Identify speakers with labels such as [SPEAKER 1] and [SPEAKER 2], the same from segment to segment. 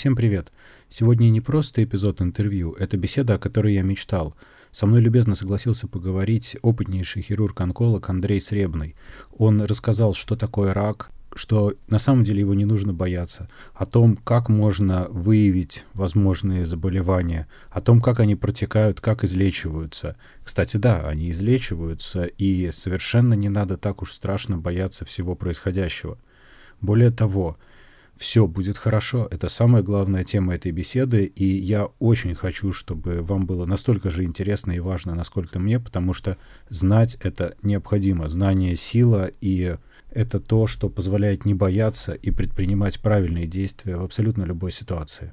[SPEAKER 1] Всем привет! Сегодня не просто эпизод интервью, это беседа, о которой я мечтал. Со мной любезно согласился поговорить опытнейший хирург-онколог Андрей Сребный. Он рассказал, что такое рак, что на самом деле его не нужно бояться, о том, как можно выявить возможные заболевания, о том, как они протекают, как излечиваются. Кстати, да, они излечиваются, и совершенно не надо так уж страшно бояться всего происходящего. Более того, все будет хорошо. Это самая главная тема этой беседы, и я очень хочу, чтобы вам было настолько же интересно и важно, насколько мне, потому что знать это необходимо. Знание — сила, и это то, что позволяет не бояться и предпринимать правильные действия в абсолютно любой ситуации.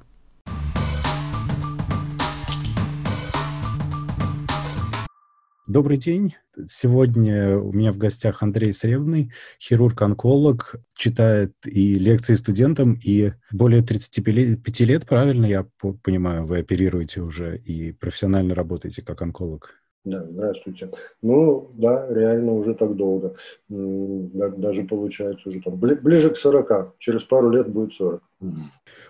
[SPEAKER 1] Добрый день. Сегодня у меня в гостях Андрей Сребный, хирург-онколог, читает и лекции студентам, и более 35 лет, правильно я понимаю, вы оперируете уже и профессионально работаете как онколог?
[SPEAKER 2] Да, здравствуйте. Ну, да, реально уже так долго. Даже получается уже там ближе к 40. Через пару лет будет 40.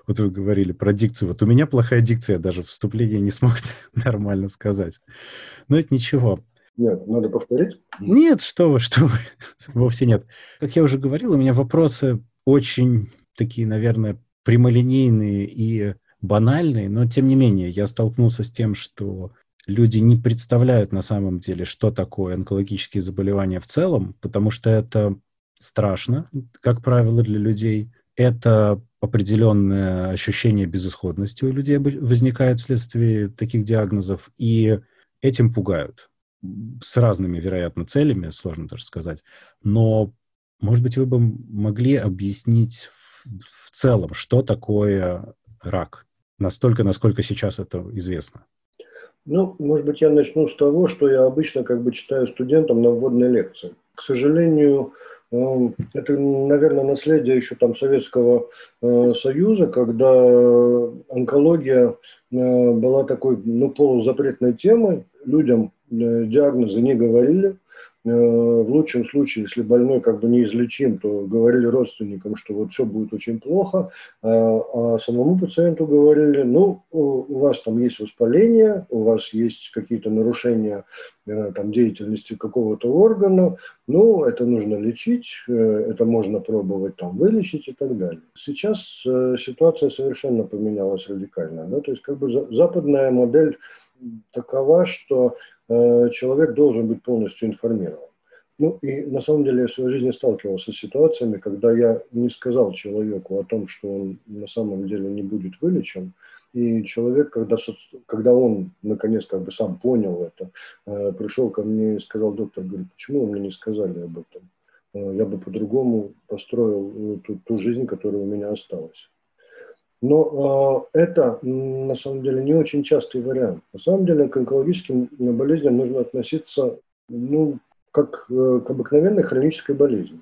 [SPEAKER 1] Вот вы говорили про дикцию. Вот у меня плохая дикция, даже вступление не смог нормально сказать. Но это ничего.
[SPEAKER 2] Нет, надо повторить?
[SPEAKER 1] Нет, что вы, что вы. Вовсе нет. Как я уже говорил, у меня вопросы очень такие, наверное, прямолинейные и банальные, но тем не менее я столкнулся с тем, что люди не представляют на самом деле, что такое онкологические заболевания в целом, потому что это страшно, как правило, для людей. Это определенное ощущение безысходности у людей возникает вследствие таких диагнозов, и этим пугают. С разными, вероятно, целями, сложно даже сказать. Но, может быть, вы бы могли объяснить в, в целом, что такое рак, настолько, насколько сейчас это известно.
[SPEAKER 2] Ну, может быть, я начну с того, что я обычно как бы читаю студентам на вводной лекции. К сожалению, эм, это, наверное, наследие еще там Советского э, Союза, когда онкология э, была такой, ну, полузапретной темой. Людям диагнозы не говорили – Э, в лучшем случае, если больной как бы неизлечим, то говорили родственникам, что вот все будет очень плохо, э, а самому пациенту говорили, ну, у вас там есть воспаление, у вас есть какие-то нарушения э, там, деятельности какого-то органа, ну, это нужно лечить, это можно пробовать там вылечить и так далее. Сейчас ситуация совершенно поменялась радикально, да, то есть как бы западная модель такова, что Э, человек должен быть полностью информирован. Ну и на самом деле я в своей жизни сталкивался с ситуациями, когда я не сказал человеку о том, что он на самом деле не будет вылечен, и человек, когда, когда он наконец как бы сам понял это, э, пришел ко мне и сказал, доктор, говорит, почему вы мне не сказали об этом? Э, я бы по-другому построил ту, ту жизнь, которая у меня осталась. Но э, это на самом деле не очень частый вариант. На самом деле к онкологическим болезням нужно относиться ну, как э, к обыкновенной хронической болезни.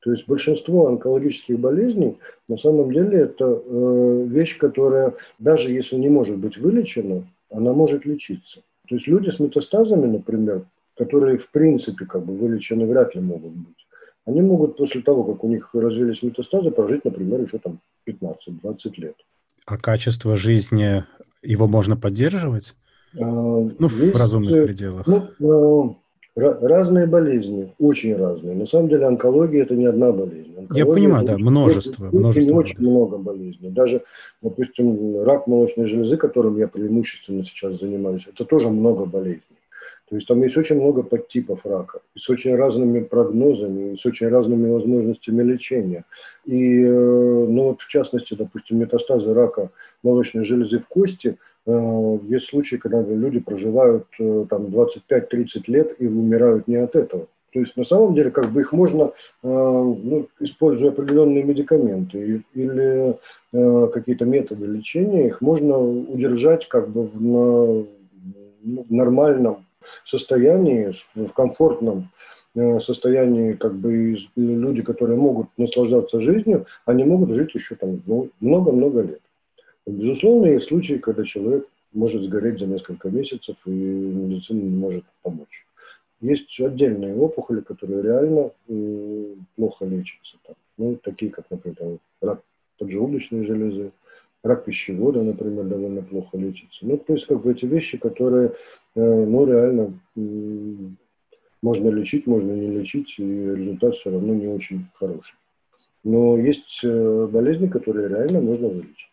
[SPEAKER 2] То есть большинство онкологических болезней на самом деле это э, вещь, которая даже если не может быть вылечена, она может лечиться. То есть люди с метастазами, например, которые в принципе как бы вылечены вряд ли могут быть, они могут после того, как у них развились метастазы, прожить, например, еще там 15-20 лет.
[SPEAKER 1] А качество жизни, его можно поддерживать? А, ну, Есть, в разумных э, пределах.
[SPEAKER 2] Ну, э, разные болезни, очень разные. На самом деле онкология это не одна болезнь. Онкология,
[SPEAKER 1] Я понимаю, да, множество. Множество
[SPEAKER 2] очень много болезней. Даже, допустим, рак молочной железы, которым я преимущественно сейчас занимаюсь, это тоже много болезней. То есть там есть очень много подтипов рака, и с очень разными прогнозами, и с очень разными возможностями лечения. И, э, ну вот в частности, допустим, метастазы рака молочной железы в кости, э, есть случаи, когда люди проживают э, там 25-30 лет и умирают не от этого. То есть на самом деле как бы их можно, ну, используя определенные медикаменты или какие-то методы лечения, их можно удержать как бы в, на, в нормальном состоянии, в комфортном э, состоянии, как бы люди, которые могут наслаждаться жизнью, они могут жить еще там ну, много-много лет. Безусловно, есть случаи, когда человек может сгореть за несколько месяцев, и медицина не может помочь. Есть отдельные опухоли, которые реально э, плохо лечатся. Там. Ну, такие, как, например, рак поджелудочной железы, рак пищевода, например, довольно плохо лечится. Ну, то есть, как бы эти вещи, которые, ну, реально можно лечить, можно не лечить, и результат все равно не очень хороший. Но есть болезни, которые реально можно вылечить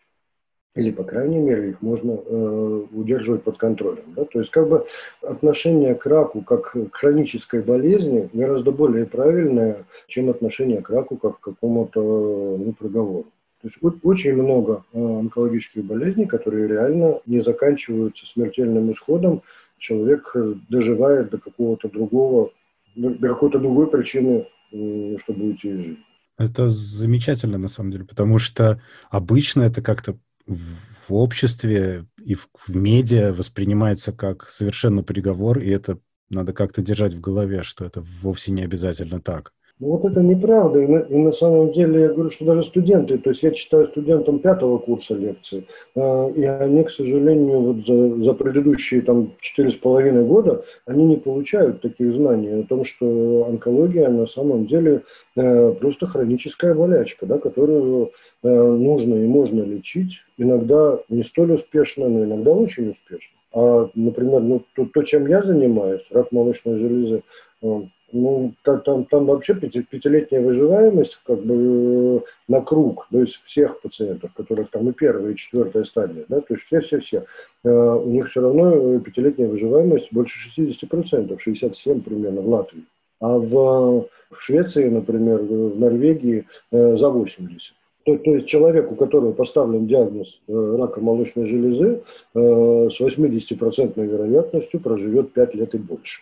[SPEAKER 2] или, по крайней мере, их можно э, удерживать под контролем. Да? То есть, как бы отношение к раку как к хронической болезни гораздо более правильное, чем отношение к раку как к какому-то ну, приговору. То есть очень много э, онкологических болезней, которые реально не заканчиваются смертельным исходом. Человек э, доживает до какого-то другого, до какой-то другой причины, э, чтобы уйти из жизни.
[SPEAKER 1] Это замечательно, на самом деле, потому что обычно это как-то в обществе и в, в медиа воспринимается как совершенно приговор, и это надо как-то держать в голове, что это вовсе не обязательно так.
[SPEAKER 2] Ну вот это неправда. И на, и на самом деле я говорю, что даже студенты, то есть я читаю студентам пятого курса лекции, э, и они, к сожалению, вот за, за предыдущие там четыре с половиной года, они не получают таких знаний о том, что онкология на самом деле э, просто хроническая болячка, да, которую э, нужно и можно лечить, иногда не столь успешно, но иногда очень успешно. А, например, ну, то, то, чем я занимаюсь, рак молочной железы, э, ну, там, там вообще пяти, пятилетняя выживаемость как бы э, на круг, то есть всех пациентов, которых там и первая, и четвертая стадия, да, то есть все-все-все, э, у них все равно э, пятилетняя выживаемость больше 60%, 67 примерно в Латвии. А в, в Швеции, например, в Норвегии за 80. То, то есть человек, у которого поставлен диагноз э, рака молочной железы, э, с 80% вероятностью проживет 5 лет и больше.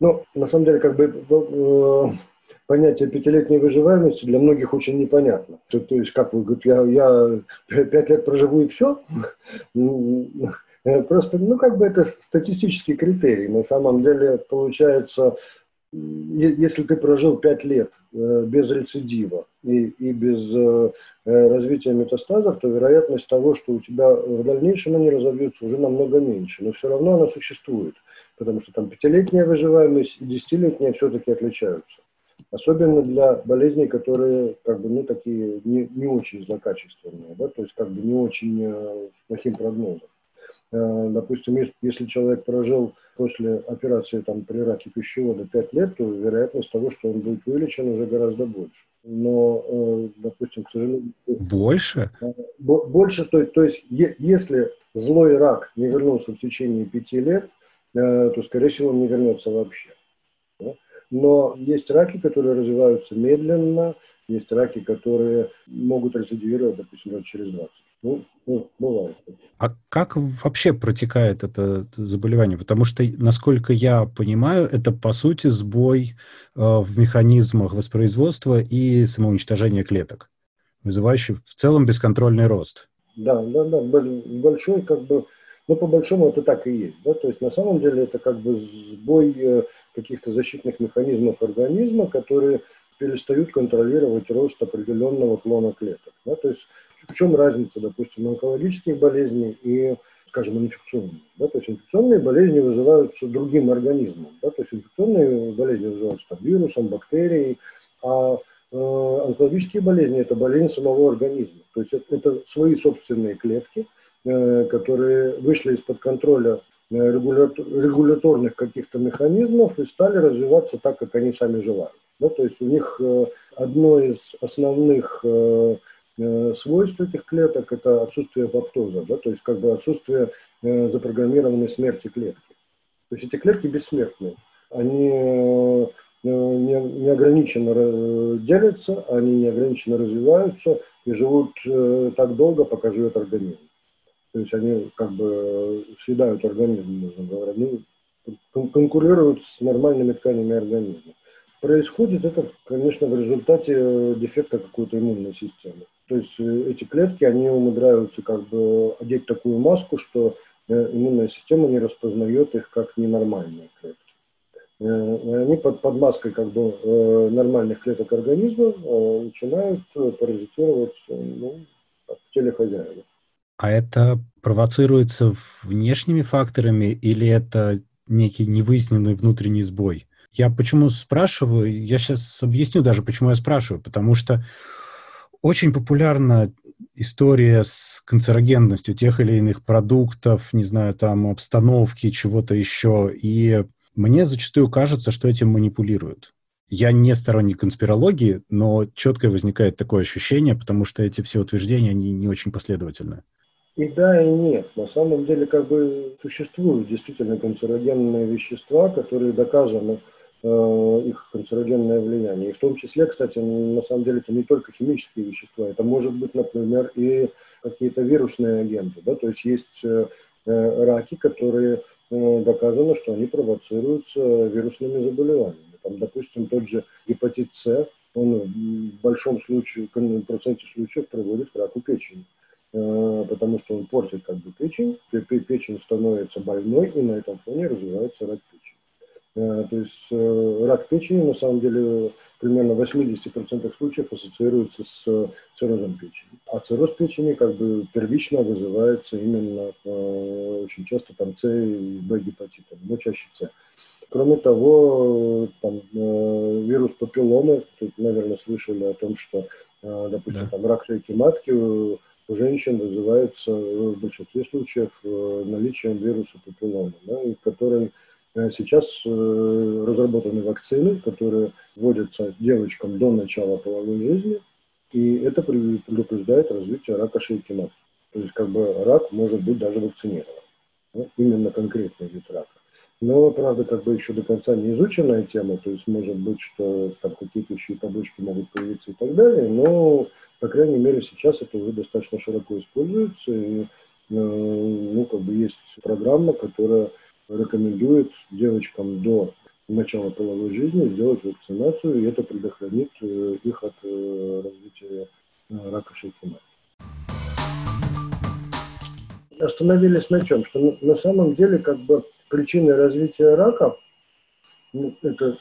[SPEAKER 2] Ну, на самом деле, как бы э, понятие пятилетней выживаемости для многих очень непонятно. То, то есть, как вы говорите, я, я пять лет проживу и все? Просто, ну, как бы это статистический критерий. На самом деле, получается, если ты прожил пять лет э, без рецидива и, и без э, развития метастазов, то вероятность того, что у тебя в дальнейшем они разовьются, уже намного меньше. Но все равно она существует потому что там пятилетняя выживаемость и десятилетняя все-таки отличаются. Особенно для болезней, которые как бы, ну, такие не, не очень злокачественные, да, то есть как бы не очень э, с плохим прогнозом. Э, допустим, если, человек прожил после операции там, при раке пищевода 5 лет, то вероятность того, что он будет вылечен, уже гораздо больше. Но, э, допустим, к сожалению...
[SPEAKER 1] Больше?
[SPEAKER 2] Э, больше, то, то есть если злой рак не вернулся в течение пяти лет, то, скорее всего, он не вернется вообще. Но есть раки, которые развиваются медленно, есть раки, которые могут рецидивировать, допустим, даже через 20. Ну, ну, бывает.
[SPEAKER 1] А как вообще протекает это заболевание? Потому что, насколько я понимаю, это, по сути, сбой э, в механизмах воспроизводства и самоуничтожения клеток, вызывающий в целом бесконтрольный рост.
[SPEAKER 2] Да, да, да, большой как бы но по большому это так и есть. Да? То есть на самом деле это как бы сбой э, каких-то защитных механизмов организма, которые перестают контролировать рост определенного клона клеток. Да? То есть в чем разница, допустим, онкологических болезней и, скажем, инфекционных? Да? То есть инфекционные болезни вызываются другим организмом. Да? То есть инфекционные болезни вызываются там, вирусом, бактерией, а э, онкологические болезни – это болезнь самого организма. То есть это, это свои собственные клетки – Э, которые вышли из-под контроля э, регуляторных каких-то механизмов и стали развиваться так, как они сами желают. Да, то есть у них э, одно из основных свойств этих клеток – это отсутствие апоптоза, да, то есть как бы отсутствие запрограммированной смерти клетки. То есть эти клетки бессмертные. Они неограниченно делятся, они неограниченно развиваются и живут так долго, пока живет организм. То есть они как бы съедают организм, можно говоря, они конкурируют с нормальными тканями организма. Происходит это, конечно, в результате дефекта какой-то иммунной системы. То есть э, эти клетки, они умудряются как бы одеть такую маску, что э, иммунная система не распознает их как ненормальные клетки. Э, они под, под маской как бы нормальных клеток организма начинают паразитировать ну, в теле хозяина.
[SPEAKER 1] А это провоцируется внешними факторами или это некий невыясненный внутренний сбой? Я почему спрашиваю? Я сейчас объясню даже, почему я спрашиваю. Потому что очень популярно история с канцерогенностью тех или иных продуктов, не знаю, там, обстановки, чего-то еще. И мне зачастую кажется, что этим манипулируют. Я не сторонник конспирологии, но четко возникает такое ощущение, потому что эти все утверждения, они не очень последовательны.
[SPEAKER 2] И да, и нет. На самом деле, как бы существуют действительно канцерогенные вещества, которые доказаны их канцерогенное влияние. И в том числе, кстати, на самом деле это не только химические вещества, это может быть, например, и какие-то вирусные агенты. Да? То есть есть э, э раки, которые э, доказано, что они провоцируются вирусными заболеваниями. Там, допустим, тот же гепатит С, он в большом случае, в проценте случаев приводит к раку печени. Э, потому что он портит как бы печень, печень становится больной, и на этом фоне развивается рак печени. Э, то есть э, рак печени на самом деле примерно в 80% случаев ассоциируется с циррозом печени. А цирроз печени как бы первично вызывается именно очень часто там С и Б гепатитом, но чаще С. Кроме того, там, вирус папилломы, тут, наверное, слышали о том, что, допустим, да. там, рак шейки матки у женщин вызывается в большинстве случаев э, наличием вируса папиллома, да, который э, сейчас э, разработаны вакцины, которые вводятся девочкам до начала половой жизни, и это предупреждает развитие рака шейки матки. То есть как бы рак может быть даже вакцинирован. Да, именно конкретный вид рака. Но, правда, как бы еще до конца не изученная тема, то есть может быть, что там какие-то еще и побочки могут появиться и так далее, но по крайней мере, сейчас это уже достаточно широко используется. И, э, ну, как бы есть программа, которая рекомендует девочкам до начала половой жизни сделать вакцинацию, и это предохранит э, их от э, развития рака шейки матки. Остановились на чем? Что на самом деле как бы причины развития рака ну, это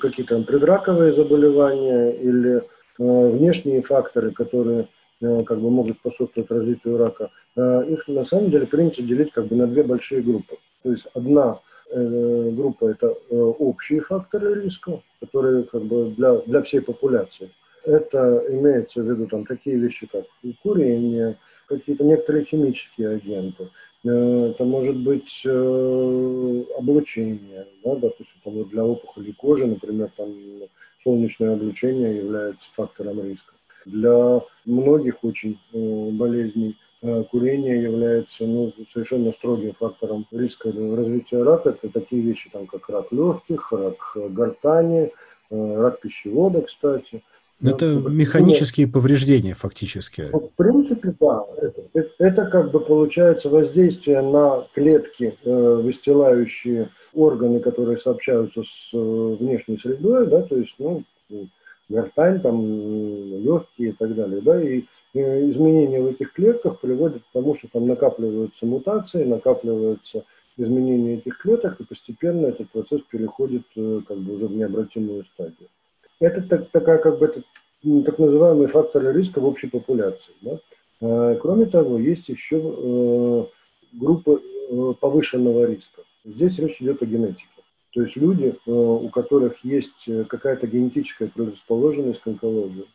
[SPEAKER 2] какие-то предраковые заболевания или Э, внешние факторы, которые э, как бы могут способствовать развитию рака, э, их на самом деле принято делить как бы на две большие группы. То есть одна группа это общие факторы риска, которые как бы для, для всей популяции. Это имеется в виду там такие вещи, как курение, какие-то некоторые химические агенты. Это может быть облучение, да, допустим, там, для опухоли кожи, например, там солнечное облучение является фактором риска. Для многих очень э, болезней э, курение является ну, совершенно строгим фактором риска развития рака. Это такие вещи, там, как рак легких, рак гортани, э, рак пищевода, кстати.
[SPEAKER 1] Ну, это механические повреждения фактически.
[SPEAKER 2] В принципе, да. Это, это, это как бы получается воздействие на клетки, э, выстилающие органы, которые сообщаются с э, внешней средой, да, то есть, ну, гортань, там, легкие и так далее, да, и э, изменения в этих клетках приводят к тому, что там накапливаются мутации, накапливаются изменения этих клеток, и постепенно этот процесс переходит э, как бы уже в необратимую стадию. Это так, такая как бы это, так называемые факторы риска в общей популяции. Да? Кроме того, есть еще э, группы э, повышенного риска. Здесь речь идет о генетике. То есть люди, э, у которых есть э, какая-то генетическая предрасположенность к онкологии.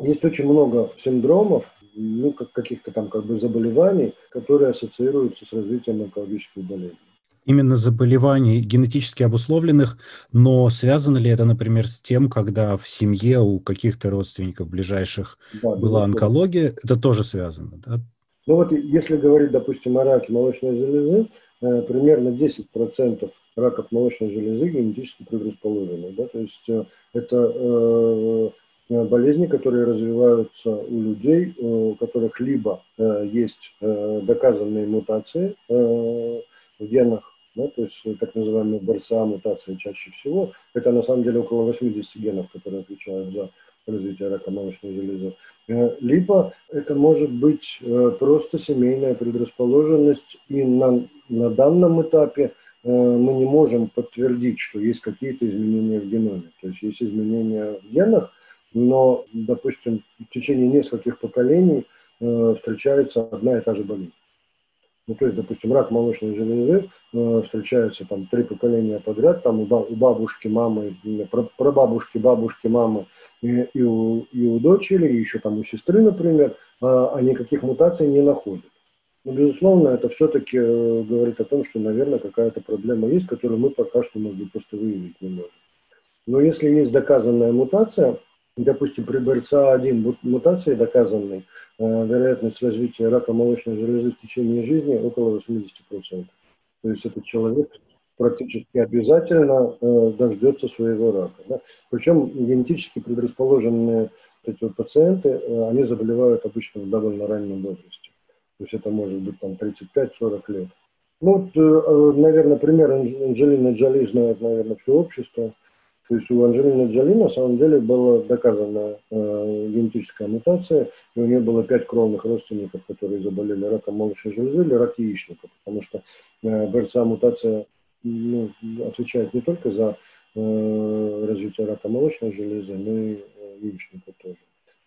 [SPEAKER 2] Есть очень много синдромов, ну, как каких-то там как бы заболеваний, которые ассоциируются с развитием онкологических болезней.
[SPEAKER 1] Именно заболеваний генетически обусловленных, но связано ли это, например, с тем, когда в семье у каких-то родственников ближайших да, была онкология, это тоже связано, да?
[SPEAKER 2] Ну вот если говорить, допустим, о раке молочной железы, Э, примерно 10% раков молочной железы генетически предрасположены. Да? То есть э, это э, болезни, которые развиваются у людей, у которых либо есть доказанные мутации в генах, да, то есть так называемые БРЦА мутации чаще всего. Это на самом деле около 80 генов, которые отвечают за развития рака молочной железы. Э, либо это может быть э, просто семейная предрасположенность, и на, на данном этапе э, мы не можем подтвердить, что есть какие-то изменения в геноме. То есть есть изменения в генах, но, допустим, в течение нескольких поколений встречается одна и та же болезнь. Ну, то есть, допустим, рак молочной железы э, встречается там три поколения подряд, там у, бабушки, мамы, прабабушки, бабушки, мамы и, и, у, и у дочери, и еще там у сестры, например, а, а никаких мутаций не находят. Но, безусловно, это все-таки э, говорит о том, что, наверное, какая-то проблема есть, которую мы пока что, может быть, просто выявить не можем. Но если есть доказанная мутация, допустим, при БРЦА1 мутации доказанной, э, вероятность развития рака молочной железы в течение жизни около 80%. То есть этот человек практически обязательно э, дождется своего рака. Да? Причем генетически предрасположенные эти вот пациенты, э, они заболевают обычно в довольно раннем возрасте. То есть это может быть там 35-40 лет. Ну, вот, наверное, пример Анджелины Джоли знает, наверное, все общество. То есть у Анджелины Джоли на самом деле была доказана э, генетическая мутация, и у нее было пять кровных родственников, которые заболели раком молочной железы или рак яичника, потому что э, БРЦА-мутация ну, отвечает не только за э, развитие рака молочной железы, но и э, яичника тоже.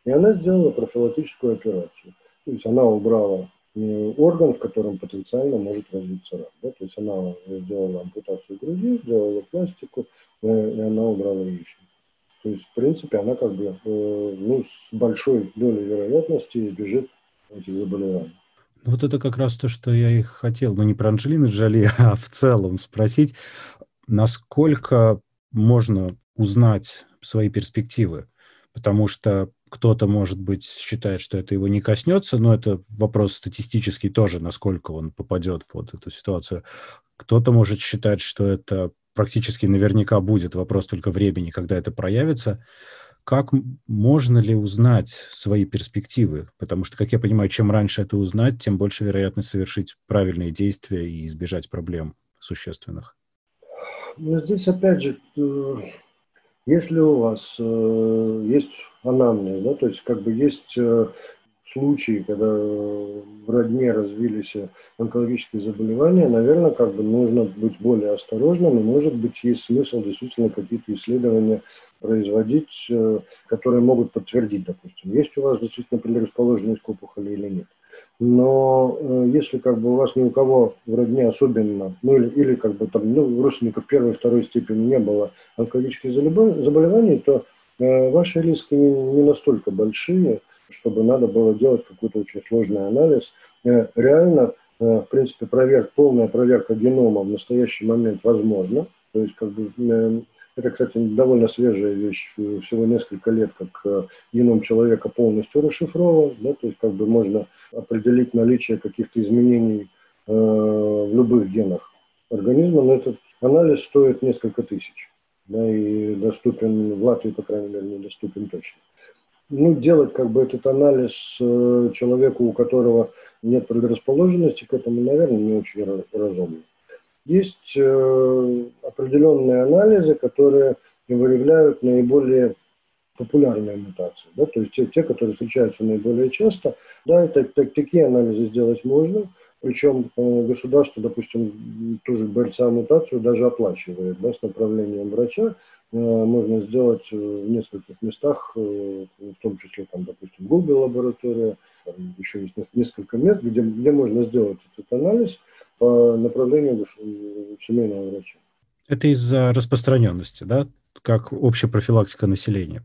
[SPEAKER 2] И она сделала профилактическую операцию. То есть она убрала орган, в котором потенциально может развиться рак. Да? То есть она сделала ампутацию груди, сделала пластику, э, и она убрала яичник. То есть, в принципе, она как бы э, ну, с большой долей вероятности избежит этих заболеваний.
[SPEAKER 1] Ну, вот это как раз то, что я и хотел, ну не про Анджелину Джоли, а в целом спросить, насколько можно узнать свои перспективы, потому что кто-то, может быть, считает, что это его не коснется, но это вопрос статистический тоже, насколько он попадет под эту ситуацию. Кто-то может считать, что это практически наверняка будет вопрос только времени, когда это проявится. Как можно ли узнать свои перспективы? Потому что, как я понимаю, чем раньше это узнать, тем больше вероятность совершить правильные действия и избежать проблем существенных.
[SPEAKER 2] Ну, здесь, опять же, э, если у вас э, есть анамнез, да, то есть как бы есть э, случаи, когда в родне развились онкологические заболевания, наверное, как бы нужно быть более осторожным, и, может быть, есть смысл действительно какие-то исследования производить, э, которые могут подтвердить, допустим, есть у вас действительно предрасположенность к опухоли или нет. Но э, если как бы у вас ни у кого в родне особенно, ну или, или как бы там, ну, родственников первой второй степени не было онкологических заболеваний, то э, ваши риски не, настолько большие, чтобы надо было делать какой-то очень сложный анализ. Э, реально, э, в принципе, проверка, полная проверка генома в настоящий момент возможна. То есть, как бы, э, это, кстати, довольно свежая вещь, всего несколько лет, как геном человека полностью расшифрован, да, то есть как бы можно определить наличие каких-то изменений э, в любых генах организма, но этот анализ стоит несколько тысяч, да, и доступен в Латвии, по крайней мере, недоступен точно. Ну, делать как бы этот анализ э, человеку, у которого нет предрасположенности к этому, наверное, не очень разумно. Есть э, определенные анализы, которые выявляют наиболее популярные мутации, да, то есть те, те, которые встречаются наиболее часто, да, это, так, такие анализы сделать можно, причем э, государство, допустим, ту же БРЦА-мутацию даже оплачивает, да, с направлением врача, э, можно сделать э, в нескольких местах, в том числе, там, допустим, Google лаборатория, еще есть несколько мест, где, где можно сделать этот анализ, по направлению семейного врача.
[SPEAKER 1] Это из-за распространенности, да? Как общая профилактика населения?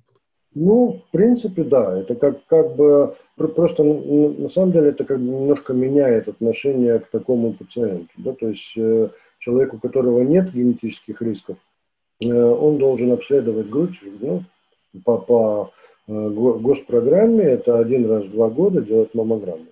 [SPEAKER 2] Ну, в принципе, да. Это как, как бы просто на самом деле это как бы немножко меняет отношение к такому пациенту. Да? То есть э, человеку, у которого нет генетических рисков, э, он должен обследовать грудь ну, по, по э, госпрограмме, это один раз в два года делать маммограмму.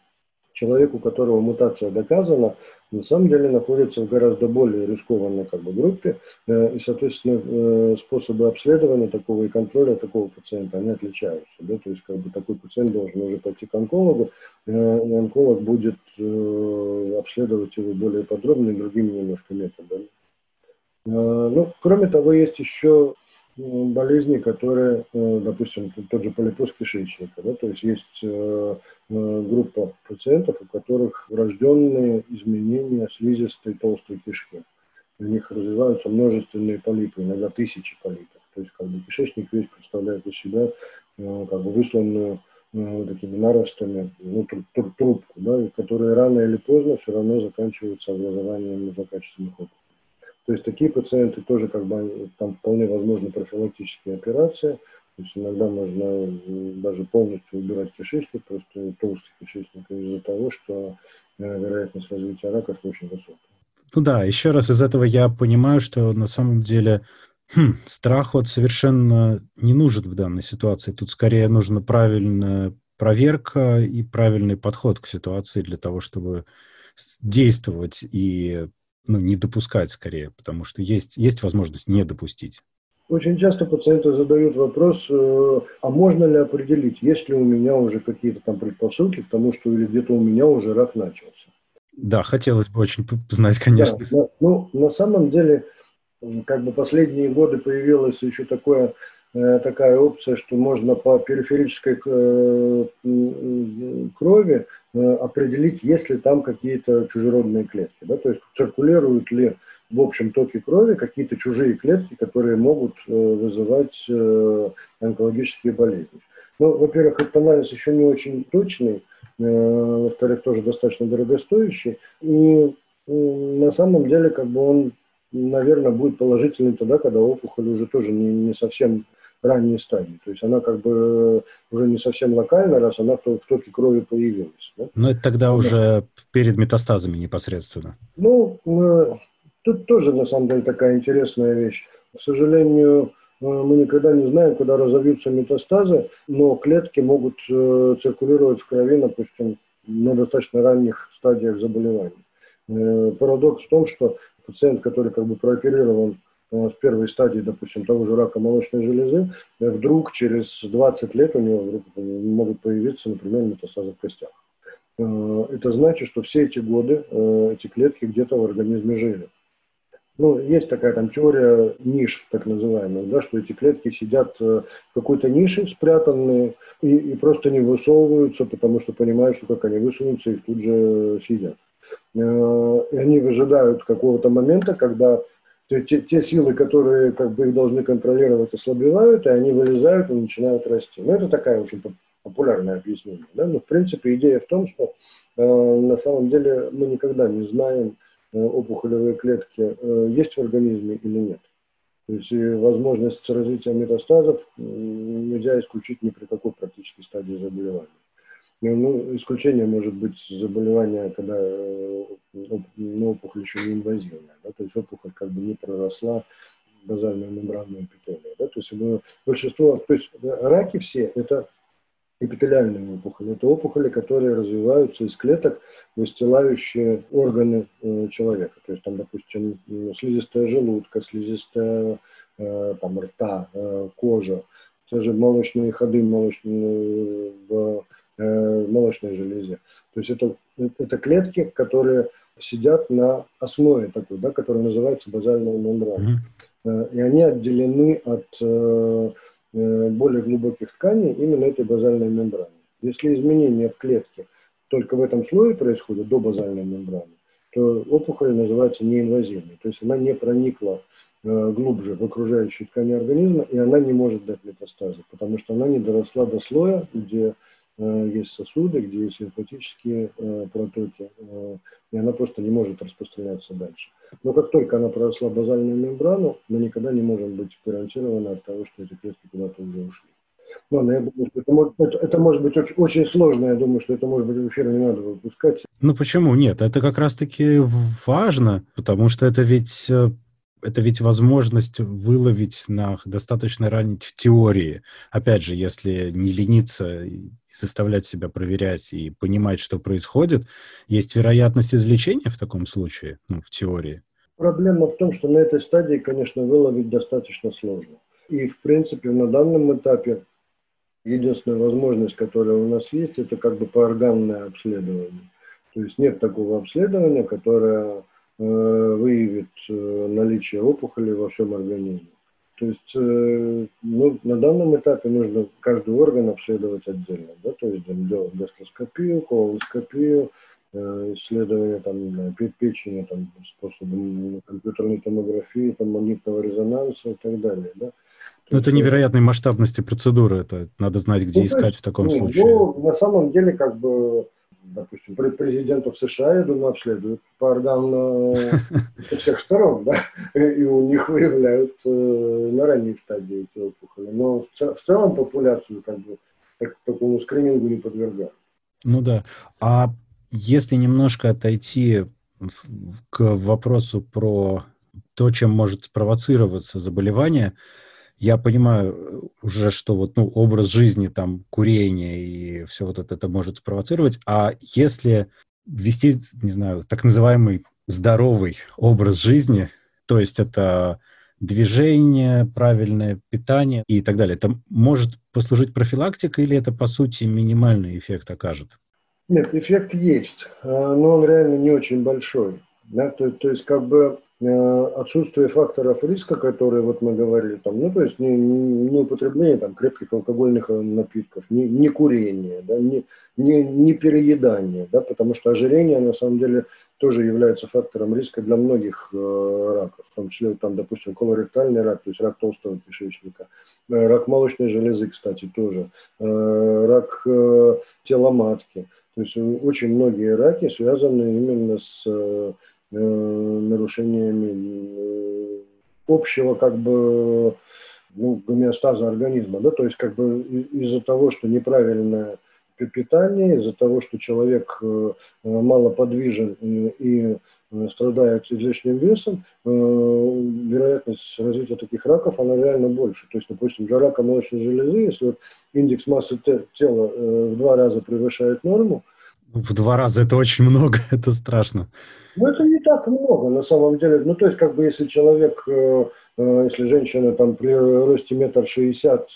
[SPEAKER 2] Человек, у которого мутация доказана, на самом деле находится в гораздо более рискованной как бы, группе, э, и, соответственно, э, способы обследования такого и контроля такого пациента, они отличаются. Да? То есть, как бы, такой пациент должен уже пойти к онкологу, э, и онколог будет обследовать его более подробно и другими немножко методами. Ну, кроме того, есть еще болезни, которые, допустим, тот же полипоз кишечника, да, то есть есть Э, группа пациентов, у которых врожденные изменения слизистой толстой кишки. У них развиваются множественные полипы, иногда тысячи полипов. То есть как бы кишечник весь представляет из себя э, как бы высланную э, такими наростами ну, трубку, да, которые рано или поздно все равно заканчиваются образованием злокачественных опухолей. То есть такие пациенты тоже как бы там вполне возможны профилактические операции, То есть иногда можно даже полностью убирать кишечник, просто толстый кишечник, из-за того, что э, вероятность развития рака очень высокая.
[SPEAKER 1] Ну да, еще раз из этого я понимаю, что на самом деле хм, страх вот совершенно не нужен в данной ситуации. Тут скорее нужна правильная проверка и правильный подход к ситуации для того, чтобы действовать и ну, не допускать скорее, потому что есть, есть возможность не допустить.
[SPEAKER 2] Очень часто пациенты задают вопрос, э, а можно ли определить, есть ли у меня уже какие-то там предпосылки к тому, что или где-то у меня уже рак начался.
[SPEAKER 1] Да, хотелось бы очень знать, конечно.
[SPEAKER 2] Да, ну, на самом деле, как бы последние годы появилась еще такое, такая опция, что можно по периферической э, крови э, определить, есть ли там какие-то чужеродные клетки. Да? То есть циркулируют ли в общем токе крови какие-то чужие клетки, которые могут вызывать онкологические болезни. Ну, во-первых, этот анализ еще не очень точный, во-вторых, тоже достаточно дорогостоящий. И на самом деле, как бы он, наверное, будет положительный тогда, когда опухоль уже тоже не, не совсем ранней стадии. То есть она как бы уже не совсем локальная, раз она в, токе крови появилась. Да?
[SPEAKER 1] Но это тогда уже перед метастазами непосредственно.
[SPEAKER 2] Ну, тут тоже на самом деле такая интересная вещь. К сожалению, Э, мы никогда не знаем, куда разовьются метастазы, но клетки могут э, циркулировать в крови, допустим, на достаточно ранних стадиях заболевания. Э, парадокс в том, что пациент, который как бы прооперирован в первой стадии, допустим, того же рака молочной железы, вдруг через 20 лет у него вдруг могут появиться, например, метастазы в костях. Это значит, что все эти годы эти клетки где-то в организме жили ну, есть такая там теория ниш, так называемая, да, что эти клетки сидят э, в какой-то нише спрятанные и, и просто не высовываются, потому что понимают, что как они высунутся, их тут же съедят. Э, и они выжидают какого-то момента, когда те, те силы, которые как бы их должны контролировать, ослабевают, и они вылезают и начинают расти. Ну, это такая очень популярное объяснение. Да? Но, в принципе, идея в том, что э, на самом деле мы никогда не знаем, Э, опухолевые клетки э, есть в организме или нет. То есть возможность развития метастазов нельзя исключить ни при какой практической стадии заболевания. Ну, ну исключение может быть заболевание, когда э, ну, опухоль еще не инвазивная, да, то есть опухоль как бы не проросла базальную мембранную эпителию. Да, то есть большинство, то есть раки все это эпителиальные опухоли. Это опухоли, которые развиваются из клеток, выстилающие органы э, человека. То есть там, допустим, слизистая желудка, слизистая э, там, рта, э, кожа, те же молочные ходы молочные, в э, молочной железе. То есть это, это клетки, которые сидят на основе такой, да, которая называется базальная мембрана. Mm-hmm. И они отделены от э, Э, более глубоких тканей именно этой базальной мембраны. Если изменения в клетке только в этом слое происходят до базальной мембраны, то опухоль называется неинвазивной, то есть она не проникла э, глубже в окружающие ткани организма, и она не может дать метастазы, потому что она не доросла до слоя, где э, есть сосуды, где есть лимфатические протоки, и она просто не может распространяться дальше. Но как только она проросла базальную мембрану, мы никогда не можем быть гарантированы от того, что эти клетки куда-то уже ушли. Ладно, я думаю, что это может, это, может быть очень, очень сложно. Я думаю, что это, может быть, в эфир не надо выпускать.
[SPEAKER 1] Ну почему нет? Это как раз-таки важно, потому что это ведь э, это ведь возможность выловить на достаточно ранней теории. Опять же, если не лениться и заставлять себя проверять и понимать, что происходит, есть вероятность излечения в таком случае, ну, в теории.
[SPEAKER 2] Проблема в том, что на этой стадии, конечно, выловить достаточно сложно. И, в принципе, на данном этапе единственная возможность, которая у нас есть, это как бы поорганное обследование. То есть нет такого обследования, которое выявит э, наличие опухоли во всем организме. То есть э, ну, на данном этапе нужно каждый орган обследовать отдельно, да, то есть делать гастроскопию, колоноскопию, исследование там, печени там, способом компьютерной томографии, там, магнитного резонанса и так далее. Да.
[SPEAKER 1] Ну, это невероятной масштабности процедуры, это надо знать, где ну, искать есть, в таком ну, случае.
[SPEAKER 2] Ну, на самом деле, как бы допустим, президентов США, я думаю, обследуют по органам со всех сторон, да, и у них выявляют на ранней стадии эти опухоли. Но в целом популяцию как бы такому скринингу не подвергают.
[SPEAKER 1] Ну да. А если немножко отойти к вопросу про то, чем может спровоцироваться заболевание, я понимаю э, уже, что вот, ну, образ жизни, там, курение и все вот это, это может спровоцировать, а если ввести, не знаю, так называемый здоровый образ жизни, то есть это движение, правильное питание и так далее, это может послужить профилактикой или это, по сути, минимальный эффект окажет?
[SPEAKER 2] Нет, эффект есть, э, но он реально не очень большой. Да? То, то есть как бы отсутствие факторов риска, которые вот мы говорили, там, ну то есть не, не употребление там, крепких алкогольных э, напитков, не, не курение, да, не, не, не переедание, да, потому что ожирение на самом деле тоже является фактором риска для многих э, раков, в том числе, там, допустим, колоректальный рак, то есть рак толстого кишечника, э, рак молочной железы, кстати, тоже, э, рак э, тела матки. То есть очень многие раки связаны именно с э, нарушениями э, общего как бы ну, гомеостаза организма, да, то есть как бы из-за того, что неправильное питание, из-за того, что человек э, мало подвижен и страдает излишним весом, вероятность развития таких раков, она реально больше. То есть, допустим, для рака молочной железы, если вот индекс массы тела э, в два раза превышает норму.
[SPEAKER 1] В два раза это очень много, это страшно.
[SPEAKER 2] Ну, это не так много, на самом деле. Ну, то есть, как бы, если человек, э, э, если женщина там при росте метр шестьдесят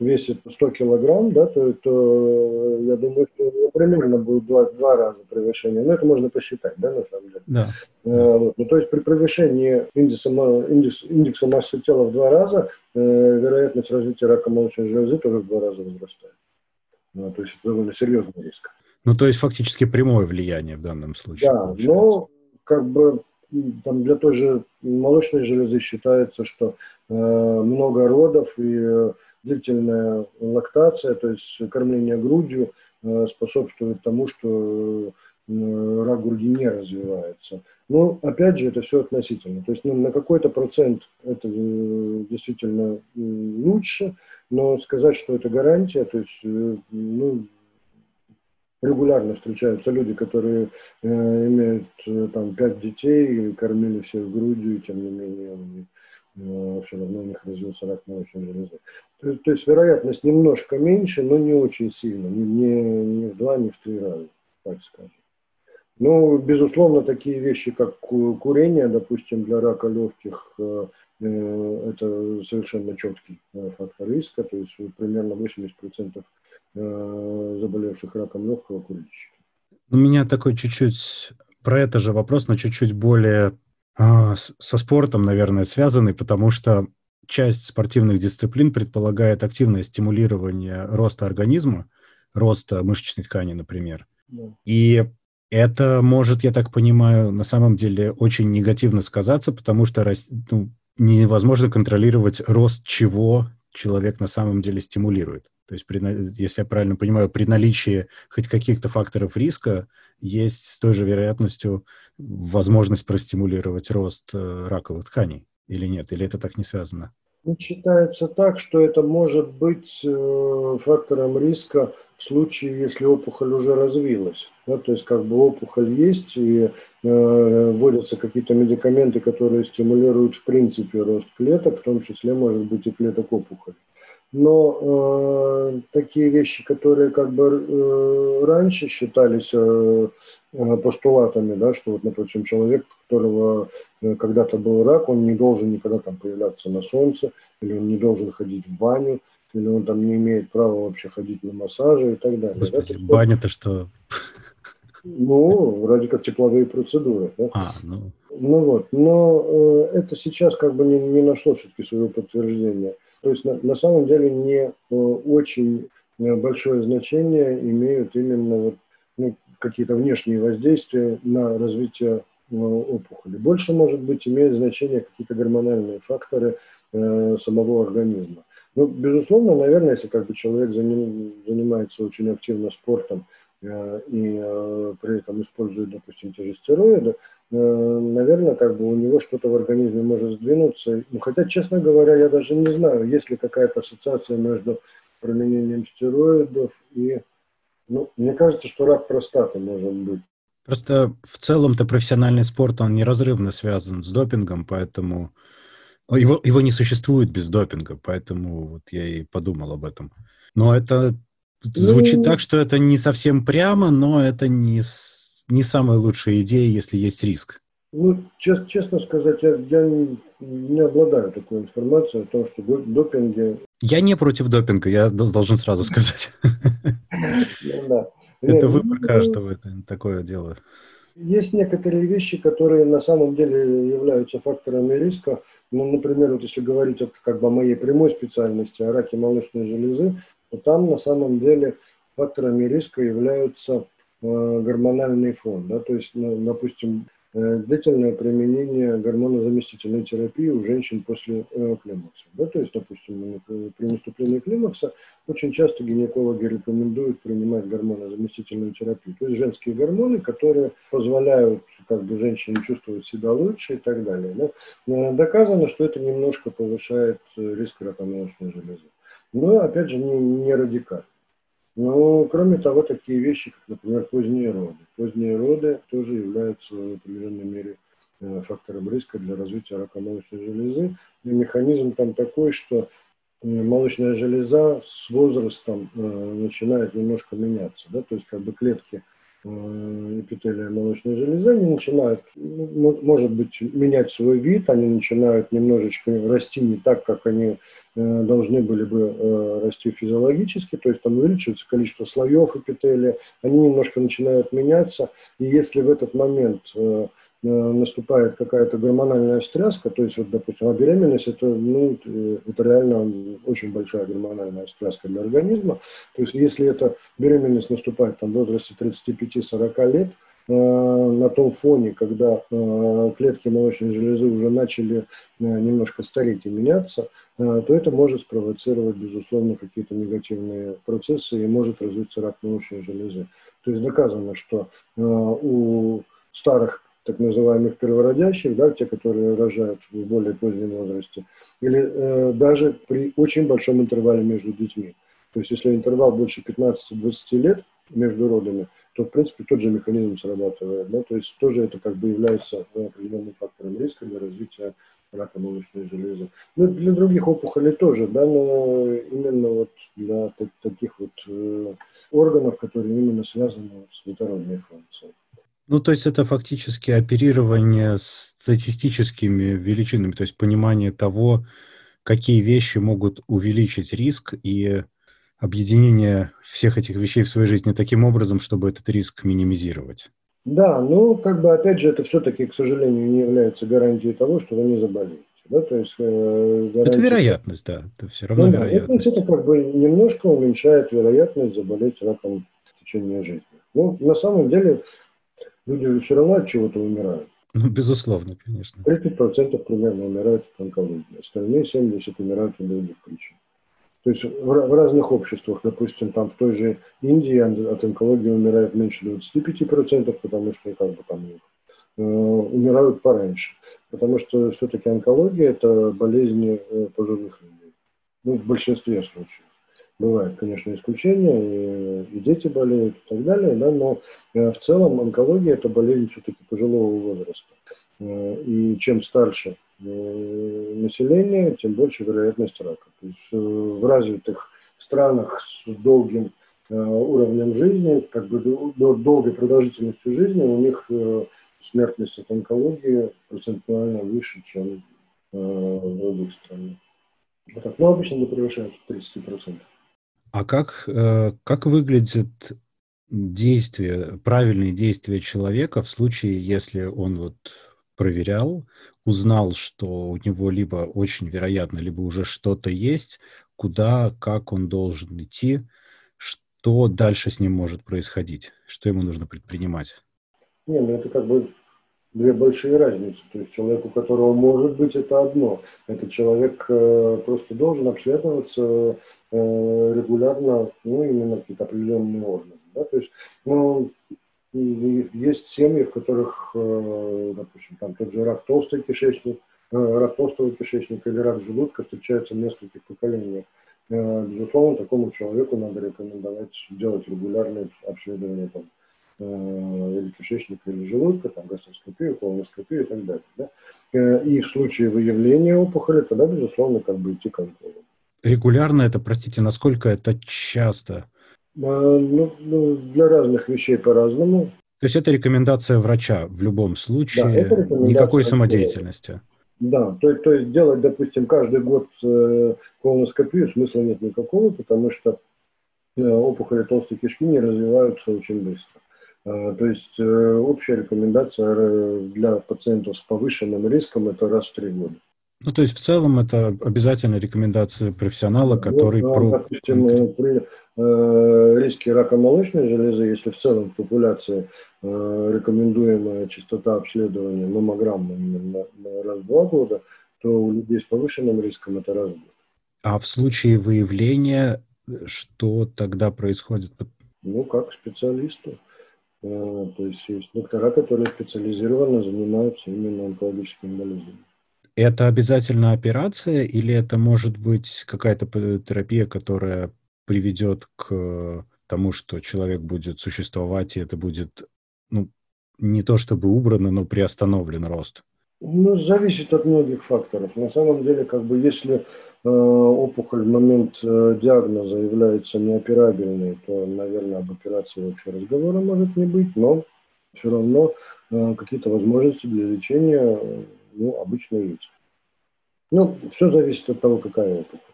[SPEAKER 2] весит 100 килограмм, да, то, то я думаю, что примерно будет два, два раза превышение. Ну, это можно посчитать, да, на самом деле.
[SPEAKER 1] Да.
[SPEAKER 2] Вот. Ну, то есть, при превышении индекса, индекс, индекса массы тела в два раза, вероятность развития рака молочной железы тоже в два раза возрастает. Ну, то есть это довольно серьезный риск.
[SPEAKER 1] Ну, то есть фактически прямое влияние в данном случае.
[SPEAKER 2] Да, получается. но как бы там для той же молочной железы считается, что э, много родов и э, длительная лактация, то есть кормление грудью, э, способствует тому, что э, рак груди не развивается. Но опять же, это все относительно. То есть ну, на какой-то процент это э, действительно лучше, но сказать, что это гарантия, то есть э, ну, регулярно встречаются люди, которые э, имеют э, там пять детей, кормили всех грудью, и тем не менее э, все равно у них развился рак молочной железы. То, то есть вероятность немножко меньше, но не очень сильно, не, не, не в два, не в три раза, так скажем. Но, безусловно, такие вещи, как курение, допустим, для рака легких, э, э, это совершенно четкий э, фактор риска, то есть примерно 80% Э, заболевших раком легкого курильщика.
[SPEAKER 1] У меня такой чуть-чуть про это же вопрос, но чуть-чуть более э, со спортом, наверное, связанный, потому что часть спортивных дисциплин предполагает активное стимулирование роста организма, роста мышечной ткани, например. Да. И это может, я так понимаю, на самом деле очень негативно сказаться, потому что ну, невозможно контролировать рост чего человек на самом деле стимулирует. То есть, при, если я правильно понимаю, при наличии хоть каких-то факторов риска есть с той же вероятностью возможность простимулировать рост э, раковых тканей или нет? Или это так не связано?
[SPEAKER 2] Ну, считается так, что это может быть э, фактором риска в случае, если опухоль уже развилась. Да, то есть как бы опухоль есть и э, вводятся какие-то медикаменты, которые стимулируют в принципе рост клеток, в том числе может быть и клеток опухоли. Но э, такие вещи, которые как бы э, раньше считались э, э постулатами, да, что вот, допустим, человек, у которого э, когда-то был рак, он не должен никогда там появляться на солнце, или он не должен ходить в баню, или он там не имеет права вообще ходить на массажи и так далее.
[SPEAKER 1] Господи, да? баня-то что?
[SPEAKER 2] Ну, вроде как тепловые процедуры. Да?
[SPEAKER 1] А, ну.
[SPEAKER 2] Ну вот, но э, это сейчас как бы не, не нашло все-таки своего подтверждения. То есть на, на самом деле не э, очень э, большое значение имеют именно вот, ну, какие-то внешние воздействия на развитие э, опухоли. Больше, может быть, имеют значение какие-то гормональные факторы э, самого организма. Ну, безусловно, наверное, если как бы человек заним, занимается очень активно спортом, и при этом использует, допустим, те же стероиды, наверное, как бы у него что-то в организме может сдвинуться. Ну, хотя, честно говоря, я даже не знаю, есть ли какая-то ассоциация между применением стероидов и... Ну, мне кажется, что рак простаты может быть.
[SPEAKER 1] Просто в целом-то профессиональный спорт, он неразрывно связан с допингом, поэтому его, его не существует без допинга, поэтому вот я и подумал об этом. Но это звучит ну, так, что это не совсем прямо, но это не, не самая лучшая идея, если есть риск.
[SPEAKER 2] Ну, чест, честно сказать, я, я не, не обладаю такой информацией о том, что допинги...
[SPEAKER 1] Я не против допинга, я должен сразу сказать. Это выбор ну, каждого, это такое дело.
[SPEAKER 2] Есть некоторые вещи, которые на самом деле являются факторами риска. Ну, например, вот если говорить как бы о моей прямой специальности, о раке молочной железы, то там на самом деле факторами риска являются э, гормональный фон. Да? То есть, ну, допустим, Э, длительное применение гормонозаместительной терапии у женщин после э, климакса. Да, то есть, допустим, при наступлении климакса очень часто гинекологи рекомендуют принимать гормонозаместительную терапию. То есть женские гормоны, которые позволяют как бы, женщине чувствовать себя лучше и так далее. Э, доказано, что это немножко повышает риск рака молочной железы. Но, опять же, не, не радикально. Но, кроме того, такие вещи, как, например, поздние роды. Поздние роды тоже являются в определенной мере э, фактором риска для развития рака молочной железы. И механизм там такой, что э, молочная железа с возрастом э, начинает немножко меняться. Да? То есть как бы клетки эпителия молочной железы, они начинают, ну, может быть, менять свой вид, они начинают немножечко расти не так, как они должны были бы э, расти физиологически, то есть там увеличивается количество слоев эпителия, они немножко начинают меняться, и если в этот момент э, наступает какая-то гормональная встряска, то есть, вот, допустим, а беременность это, ну, это реально очень большая гормональная встряска для организма. То есть, если эта беременность наступает там, в возрасте 35-40 лет, Э, на том фоне, когда э, клетки молочной железы уже начали э, немножко стареть и меняться, то это может спровоцировать, безусловно, какие-то негативные процессы и может развиться рак молочной железы. То есть доказано, что у старых так называемых первородящих, да, те, которые рожают в более позднем возрасте, или э, даже при очень большом интервале между детьми. То есть если интервал больше 15-20 лет между родами, то, в принципе, тот же механизм срабатывает. Да? То есть тоже это как бы является определенным фактором риска для развития рака молочной железы. Ну, для других опухолей тоже, да, но именно вот для таких вот э, органов, которые именно связаны с детородной функцией.
[SPEAKER 1] Ну, то есть это фактически оперирование статистическими величинами, то есть понимание того, какие вещи могут увеличить риск и объединение всех этих вещей в своей жизни таким образом, чтобы этот риск минимизировать.
[SPEAKER 2] Да, ну, как бы, опять же, это все-таки, к сожалению, не является гарантией того, что вы не заболеете. Да? То есть,
[SPEAKER 1] э, гарантия... Это вероятность, да, это все равно ну, вероятность.
[SPEAKER 2] Это, это как бы немножко уменьшает вероятность заболеть раком в течение жизни. Ну, на самом деле, люди все равно от чего-то умирают.
[SPEAKER 1] Ну, безусловно, конечно.
[SPEAKER 2] 30% примерно умирают от онкологии, остальные 70% умирают от других причин. То есть в, разных обществах, допустим, там в той же Индии от онкологии умирает меньше 25%, потому что как бы там э, умирают пораньше. Потому что все-таки онкология – это болезни э, пожилых людей. Ну, в большинстве случаев. Бывают, конечно, исключения, и, и дети болеют и так далее, да, но э, в целом онкология – это болезнь все-таки пожилого возраста. Э, и чем старше Э, населения, тем больше вероятность рака. То есть э, в развитых странах с долгим уровнем жизни, как бы долгой продолжительностью жизни, у них смертность от онкологии процентуально выше, чем в других странах. Вот так. Но обычно не превышает 30%.
[SPEAKER 1] А как, как выглядит действие, правильные действия человека в случае, если он вот проверял, узнал, что у него либо очень вероятно, либо уже что-то есть, куда, как он должен идти, что дальше с ним может происходить, что ему нужно предпринимать?
[SPEAKER 2] Не, ну это как бы две большие разницы. То есть человек, у которого может быть это одно. Этот человек э, просто должен обследоваться э, регулярно, ну, именно какие-то определенные органы. Да? То есть, ну, есть семьи, в которых, э, допустим, там тот же рак толстой кишечник, э, рак толстого кишечника или рак желудка встречается в нескольких поколениях. Э, безусловно, такому человеку надо рекомендовать делать регулярные обследования там, или кишечника, или желудка, там, гастроскопию, колоноскопию и так далее. Да? И в случае выявления опухоли, тогда, безусловно, как бы идти к онкологу.
[SPEAKER 1] Регулярно это, простите, насколько это часто?
[SPEAKER 2] Ну, ну, для разных вещей по-разному.
[SPEAKER 1] То есть это рекомендация врача в любом случае, да, никакой самодеятельности.
[SPEAKER 2] Да, то, то есть делать, допустим, каждый год э, колоноскопию смысла нет никакого, потому что э, опухоли толстой кишки не развиваются очень быстро. Э, то есть э, общая рекомендация э, для пациентов с повышенным риском это раз в три года.
[SPEAKER 1] Ну, то есть в целом это обязательно рекомендация профессионала, который...
[SPEAKER 2] Вот, про... Допустим, э, при э, риске рака молочной железы, если в целом в популяции э, рекомендуемая частота обследования маммограммы раз в два года, то у людей с повышенным риском это раз в год.
[SPEAKER 1] А в случае выявления что тогда происходит?
[SPEAKER 2] Ну, как специалисты. Э, то есть есть доктора, которые специализированно занимаются именно онкологическими болезнями.
[SPEAKER 1] Это обязательно операция или это может быть какая-то терапия, которая приведет к тому, что человек будет существовать, и это будет, ну, не то чтобы убрано, но приостановлен рост?
[SPEAKER 2] Ну, зависит от многих факторов. На самом деле, как бы, если э, опухоль в момент э, диагноза является неоперабельной, то, наверное, об операции вообще разговора может не быть, но все равно э, какие-то возможности для лечения ну, обычно есть. Ну, все зависит от того, какая опухоль.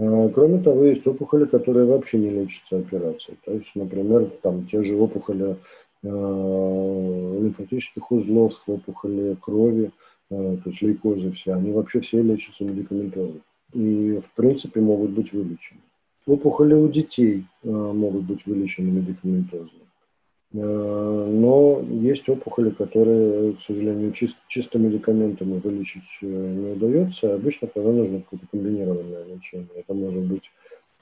[SPEAKER 2] А, кроме того, есть опухоли, которые вообще не лечатся операцией. То есть, например, там те же опухоли э, лимфатических узлов, опухоли крови, э, то есть лейкозы все, они вообще все лечатся медикаментозно. И, в принципе, могут быть вылечены. Опухоли у детей э, могут быть вылечены медикаментозно. Э, но есть опухоли, которые, к сожалению, чисто, чисто медикаментами вылечить э, не удается. Обычно тогда нужно какое-то комбинированное лечение. Это может быть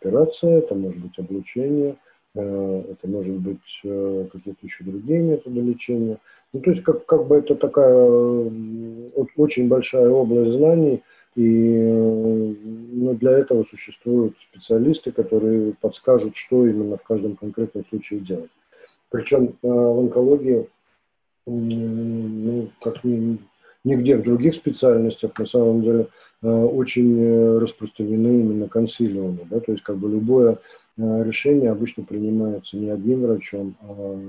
[SPEAKER 2] операция, это может быть облучение, э, это может быть какие-то еще другие методы лечения. Ну, то есть как, как бы это такая очень большая область знаний, и ну, для этого существуют специалисты, которые подскажут, что именно в каждом конкретном случае делать. Причем э, в онкологии, ну, как ни, нигде в других специальностях, на самом деле, э, очень э, распространены именно консилиумы. Да? То есть как бы любое решение обычно принимается не одним врачом, а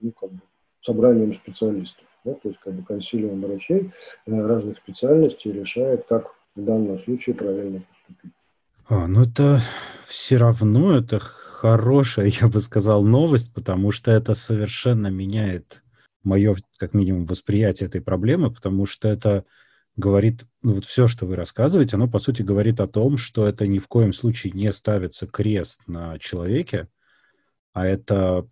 [SPEAKER 2] ну, как бы, собранием специалистов. Да? То есть как бы консилиум врачей разных специальностей решает, как в данном случае правильно поступить.
[SPEAKER 1] А, ну это все равно это хорошая, я бы сказал, новость, потому что это совершенно меняет мое, как минимум, восприятие этой проблемы, потому что это говорит, ну вот все, что вы рассказываете, оно, по сути, говорит о том, что это ни в коем случае не ставится крест на человеке, а это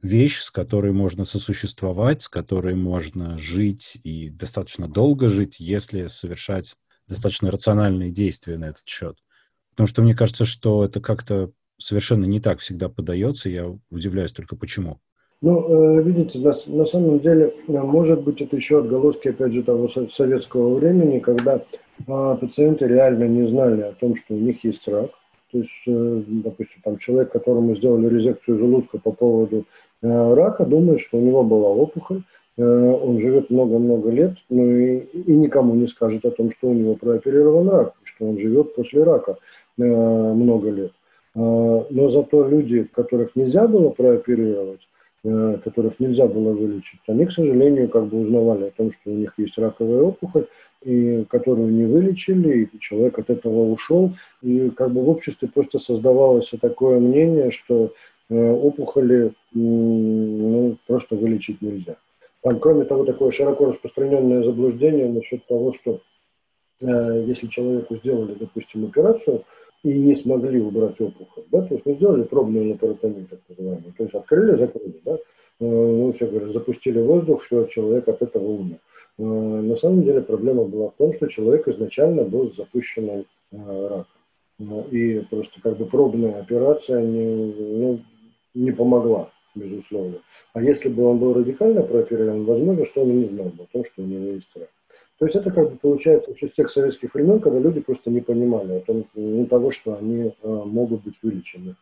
[SPEAKER 1] вещь, с которой можно сосуществовать, с которой можно жить и достаточно долго жить, если совершать достаточно рациональные действия на этот счет. Потому что мне кажется, что это как-то совершенно не так всегда подается. Я удивляюсь только почему.
[SPEAKER 2] Ну, э, видите, на, на самом деле, э, может быть, это еще отголоски, опять же, того советского времени, когда а, пациенты реально не знали о том, что у них есть рак. То есть, допустим, там человек, которому сделали резекцию желудка по поводу э, рака, думает, что у него была опухоль, э, он живет много-много лет, но и, и никому не скажет о том, что у него прооперирован рак, что он живет после рака э, много лет. А, но зато люди, которых нельзя было прооперировать, э, которых нельзя было вылечить, они, к сожалению, как бы узнавали о том, что у них есть раковая опухоль, и которую не вылечили, и человек от этого ушел. И как бы в обществе просто создавалось такое мнение, что э, опухоли ну, просто вылечить нельзя. Там, кроме того, такое широко распространенное заблуждение насчет того, что э, если человеку сделали, допустим, операцию, и не смогли убрать опухоль, да, то есть мы сделали пробную лапаротомию, так называемую, то есть открыли, закрыли, да, э, ну, все говорят, запустили воздух, что человек от этого умер. Э, на самом деле проблема была в том, что человек изначально был запущенным э, раком. И просто как бы пробная операция не, ну, не помогла, безусловно. А если бы он был радикально прооперирован, возможно, что он и не знал бы о том, что у него есть рак. То есть это как бы получается еще с тех советских времен, когда люди просто не понимали о том, ну, того, что они а, могут быть вылечены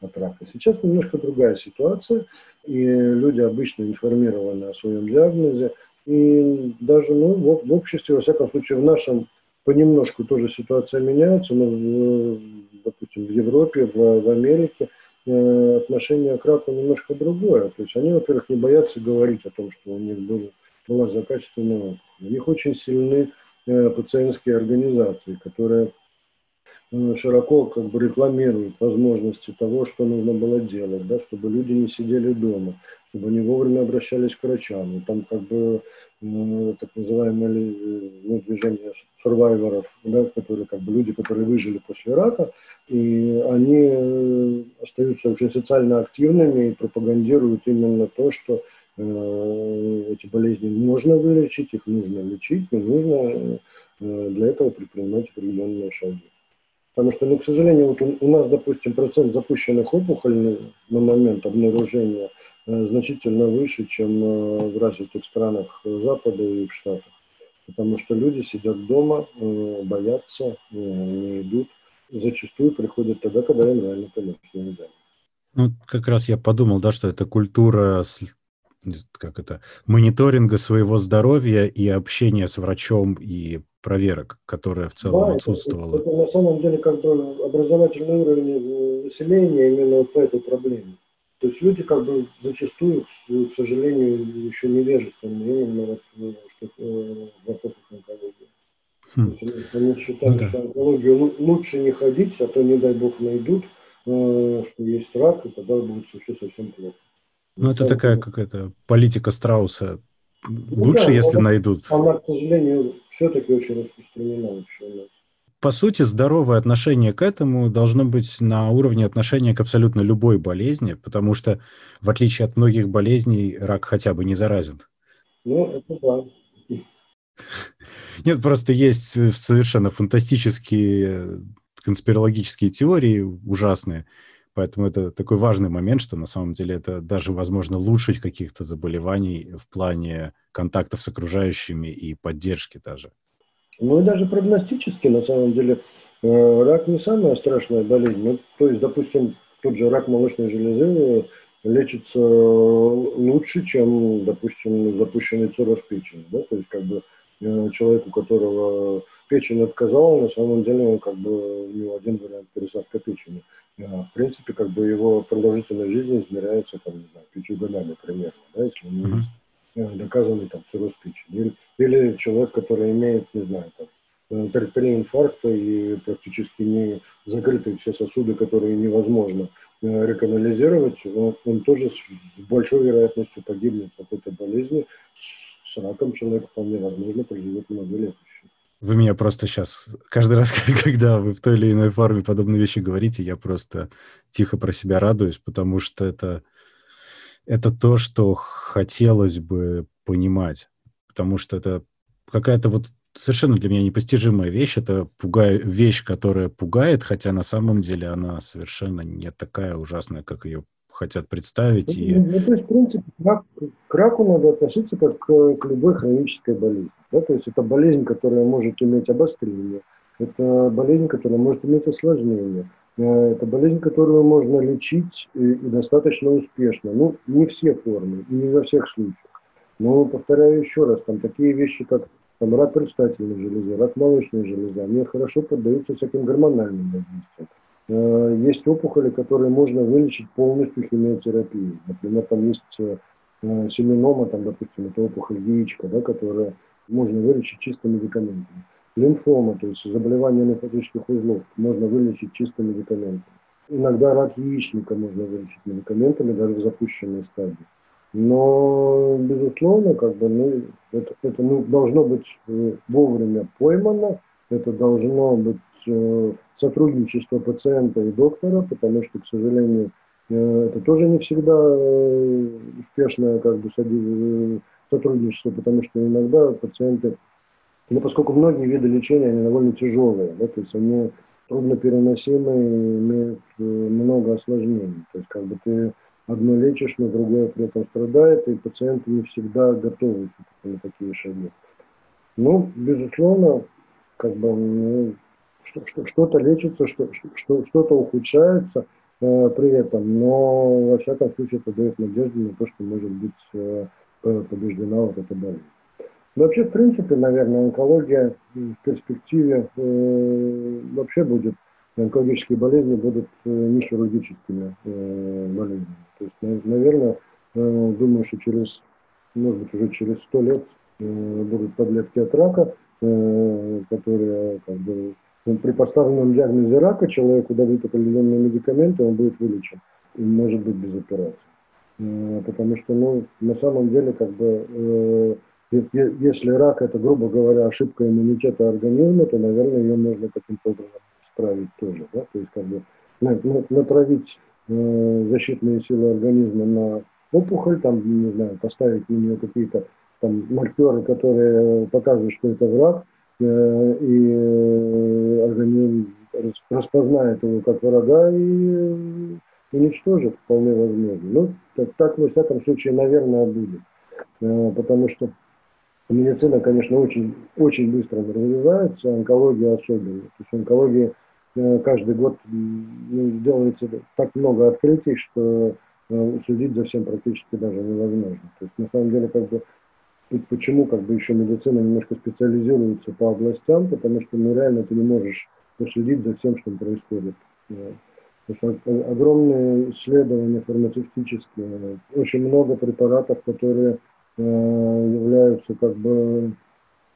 [SPEAKER 2] от рака. Сейчас немножко другая ситуация, и люди обычно информированы о своем диагнозе, и даже ну, в, в обществе, во всяком случае, в нашем понемножку тоже ситуация меняется, но, в, допустим, в Европе, в, в Америке э, отношение к раку немножко другое. То есть они, во-первых, не боятся говорить о том, что у них был, была злокачественная опухоль. У них очень сильны э, пациентские организации, которые Э, широко как бы рекламирует возможности того, что нужно было делать, да, чтобы люди не сидели дома, чтобы они вовремя обращались к врачам. И там как бы э, так называемое ну, движение сурвайверов, да, которые как бы люди, которые выжили после рака, и они остаются очень социально активными и пропагандируют именно то, что эти болезни можно вылечить, их нужно лечить, но нужно для этого предпринимать определенные шаги. Потому что, ну, к сожалению, вот у, нас, допустим, процент запущенных опухолей на момент обнаружения э, значительно выше, чем э, в развитых странах Запада и в Штатах. Потому что люди сидят дома, э, боятся, э, не идут. Зачастую приходят тогда, когда им реально помочь, не
[SPEAKER 1] Ну, как раз я подумал, да, что это культура как это, мониторинга своего здоровья и общения с врачом и проверок, которая в целом
[SPEAKER 2] да,
[SPEAKER 1] отсутствовала.
[SPEAKER 2] Это, это на самом деле как бы образовательный уровень населения именно по этой проблеме. То есть люди как бы зачастую, к сожалению, еще невежественны именно вот, ну, что, э, в вопросах онкологии. Хм. Есть они считают, ну, да. что онкологию лучше не ходить, а то, не дай бог, найдут, э, что есть рак, и тогда будет все совсем плохо.
[SPEAKER 1] Ну, это такая какая-то политика страуса. Ну, Лучше, да, если она, найдут.
[SPEAKER 2] Она, к сожалению, все-таки очень распространена вообще у нас.
[SPEAKER 1] По сути, здоровое отношение к этому должно быть на уровне отношения к абсолютно любой болезни, потому что, в отличие от многих болезней, рак хотя бы не заразен.
[SPEAKER 2] Ну, это да.
[SPEAKER 1] Нет, просто есть совершенно фантастические конспирологические теории ужасные, Поэтому это такой важный момент, что на самом деле это даже, возможно, лучше каких-то заболеваний в плане контактов с окружающими и поддержки даже.
[SPEAKER 2] Ну и даже прогностически, на самом деле, э, рак не самая страшная болезнь. Ну, то есть, допустим, тот же рак молочной железы лечится лучше, чем, допустим, запущенный цирроз печени. Да? То есть, как бы э, человек, у которого печень отказала, на самом деле он как бы у него один вариант пересадка печени. А, в принципе, как бы его продолжительность жизни измеряется, там, не знаю, пятью годами примерно, да, если у него есть э, доказанный там цирроз печени. Или, или человек, который имеет, не знаю, там, э, три инфаркта и практически не закрыты все сосуды, которые невозможно э, реканализировать, он, он тоже с большой вероятностью погибнет от этой болезни. С человек вполне возможно проживет много лет.
[SPEAKER 1] Вы меня просто сейчас, каждый раз, когда вы в той или иной форме подобные вещи говорите, я просто тихо про себя радуюсь, потому что это, это то, что хотелось бы понимать. Потому что это какая-то вот совершенно для меня непостижимая вещь. Это пугая, вещь, которая пугает, хотя на самом деле она совершенно не такая ужасная, как ее хотят представить.
[SPEAKER 2] Ну, и... ну, то есть, в принципе, к, к раку надо относиться как к, к любой хронической болезни. Да? То есть это болезнь, которая может иметь обострение, это болезнь, которая может иметь осложнение, э, это болезнь, которую можно лечить и, и достаточно успешно. Ну, не все формы и не во всех случаях. Но, повторяю еще раз, там такие вещи, как там, рак предстательной железы, рак молочной железы, они хорошо поддаются всяким гормональным воздействиям. Э, есть опухоли, которые можно вылечить полностью химиотерапией. Например, там есть э, семенома, там, допустим, это опухоль яичка, да, которая можно вылечить чисто медикаментами. Лимфома, то есть заболевание лимфатических узлов, можно вылечить чисто медикаментами. Иногда рак яичника можно вылечить медикаментами даже в запущенной стадии. Но, безусловно, как бы, ну, это, это ну, должно быть э, вовремя поймано, это должно быть сотрудничество пациента и доктора, потому что, к сожалению, э, это тоже не всегда э, успешное как бы, э, сотрудничество, потому что иногда пациенты, ну, поскольку многие виды лечения, они довольно тяжелые, да, то есть они трудно переносимые, имеют много осложнений. То есть как бы ты одно лечишь, но другое при этом страдает, и пациенты не всегда готовы на такие шаги. Ну, безусловно, как бы ну, что-то лечится, что-то ухудшается э, при этом, но во всяком случае это дает надежду на то, что может быть э, побеждена вот эта болезнь. Вообще, в принципе, наверное, онкология в перспективе э, вообще будет, онкологические болезни будут не хирургическими болезнями. То есть, наверное, думаю, что через, может быть, уже через сто лет будут таблетки от рака, которые как бы, при поставленном диагнозе рака человеку дадут определенные медикаменты, он будет вылечен, и может быть без операции. Потому что, ну, на самом деле, как бы, э, если рак это, грубо говоря, ошибка иммунитета организма, то, наверное, ее можно каким-то образом исправить тоже. Да? То есть как бы натравить э, защитные силы организма на опухоль, там, не знаю, поставить на нее какие-то там маркеры, которые показывают, что это враг, и э, организм распознает его как врага и уничтожит, вполне возможно. Ну, так, так во всяком случае, наверное, будет. Э, потому что Медицина, конечно, очень, очень быстро развивается, онкология особенно. То есть онкология э, каждый год ну, делается так много открытий, что э, следить за всем практически даже невозможно. То есть на самом деле как бы почему как бы еще медицина немножко специализируется по областям, потому что ну, реально ты не можешь уследить за всем, что происходит. Потому что огромные исследования фармацевтические, очень много препаратов, которые Э, являются как бы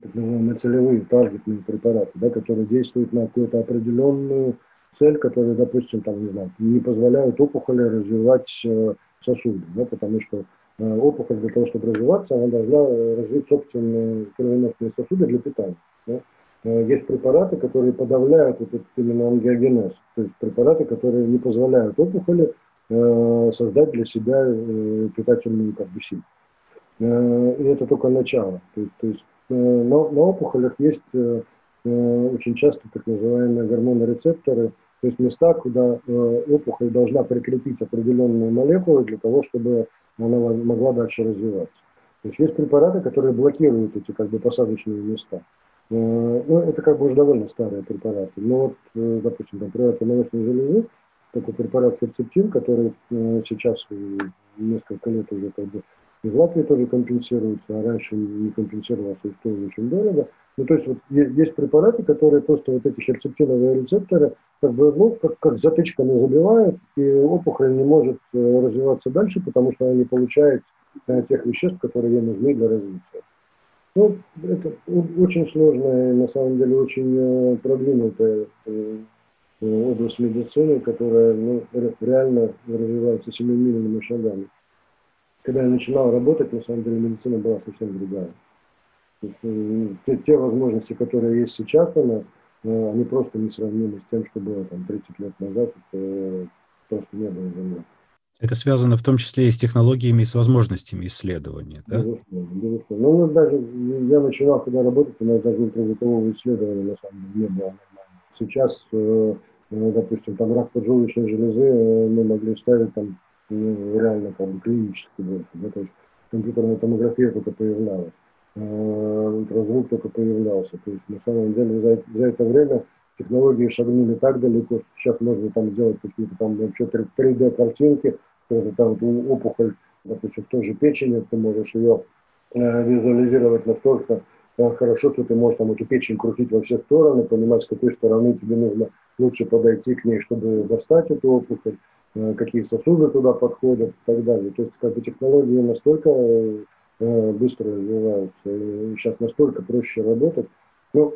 [SPEAKER 2] так называемые целевые, таргетные препараты, да, которые действуют на какую-то определенную цель, которая, допустим, там, не знаю, не позволяют опухоли развивать э, сосуды, да, потому что опухоль для того, чтобы развиваться, она должна развить собственные кровеносные сосуды для питания. Да. Есть препараты, которые подавляют этот именно ангиогенез, то есть препараты, которые не позволяют опухоли э, создать для себя э, питательную как бы силу. Э, и это только начало. То есть, то есть э, на, на опухолях есть э, очень часто так называемые гормонорецепторы, то есть места, куда опухоль должна прикрепить определенные молекулы для того, чтобы она могла дальше развиваться. То есть есть препараты, которые блокируют эти как бы посадочные места. Ну, это как бы уже довольно старые препараты. Но вот, допустим, там, препараты молочной железы, такой препарат ферцептин, который сейчас несколько лет уже как бы и в Латвии тоже компенсируется, а раньше не компенсировался и стоило очень дорого. Ну, то есть вот есть препараты, которые просто вот эти херцептиновые рецепторы как бы, ну, как, как затычками забивают, и опухоль не может э, развиваться дальше, потому что она не получает э, тех веществ, которые ей нужны для развития. Ну, это очень сложная, на самом деле, очень э, продвинутая область медицины, которая ну, реально развивается семимильными шагами когда я начинал работать, на самом деле медицина была совсем другая. Э, те, те возможности, которые есть сейчас у нас, э, они просто несравнимы с тем, что было там 30 лет назад, это просто не было земли.
[SPEAKER 1] Это связано в том числе и с технологиями, и с возможностями исследования, да?
[SPEAKER 2] Безусловно, безусловно. Ну, даже я начинал, когда работать, у нас даже ультразвукового исследования на самом деле не было нормально. Сейчас, э, допустим, там рак поджелудочной железы мы могли ставить там реально бы клинически больше. Да, то есть компьютерная томография только появлялась, э, ультразвук только появлялся. То есть на самом деле за, за это время технологии шагнули так далеко, что сейчас можно там сделать какие-то там вообще 3D картинки, это там опухоль, допустим, в той же печени, ты можешь ее э, визуализировать настолько э, хорошо, что ты можешь там эту печень крутить во все стороны, понимать, с какой стороны тебе нужно лучше подойти к ней, чтобы достать эту опухоль. Э, какие сосуды туда подходят и так далее. То есть как бы технологии настолько э, быстро развиваются, и сейчас настолько проще работать. Ну,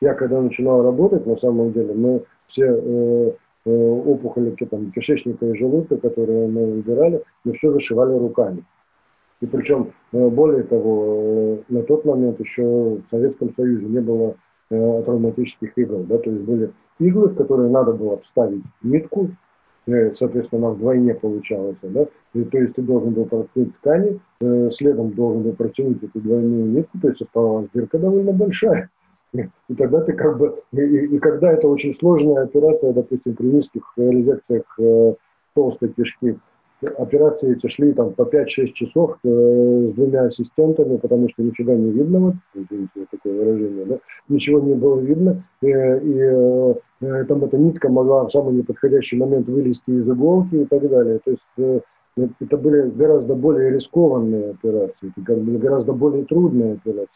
[SPEAKER 2] я когда начинал работать, на самом деле, мы все э, э, опухоли там, кишечника и желудка, которые мы выбирали, мы все зашивали руками. И причем, э, более того, э, на тот момент еще в Советском Союзе не было э, травматических игл, да, то есть были иглы, в которые надо было вставить нитку, Э, соответственно, она вдвойне получалась, да, и, то есть ты должен был проткнуть ткани, э, следом должен был протянуть эту двойную нитку, то есть оставалась дырка довольно большая, и тогда ты как бы, и, и, и когда это очень сложная операция, допустим, при низких резекциях э, толстой кишки, операции эти шли там по 5-6 часов э, с двумя ассистентами, потому что нифига не видно, вот, извините, такое выражение, да, ничего не было видно, и, и э, там эта нитка могла в самый неподходящий момент вылезти из иголки и так далее. То есть э, это были гораздо более рискованные операции, это были гораздо более трудные операции.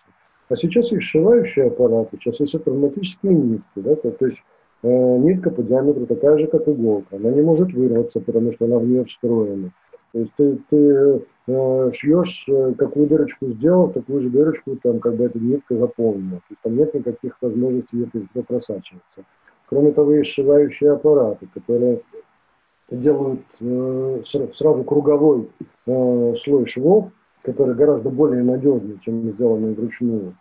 [SPEAKER 2] А сейчас есть сшивающие аппараты, сейчас есть травматические нитки, да, то, то есть Э, нитка по диаметру такая же, как иголка. Она не может вырваться, потому что она в нее встроена. То есть ты, ты э, шьешь, э, какую дырочку сделал, такую же дырочку там как бы эта нитка заполнена. То есть там нет никаких возможностей это просачиваться. Кроме того, есть сшивающие аппараты, которые делают э, сразу круговой э, слой швов, который гораздо более надежный, чем сделанный вручную.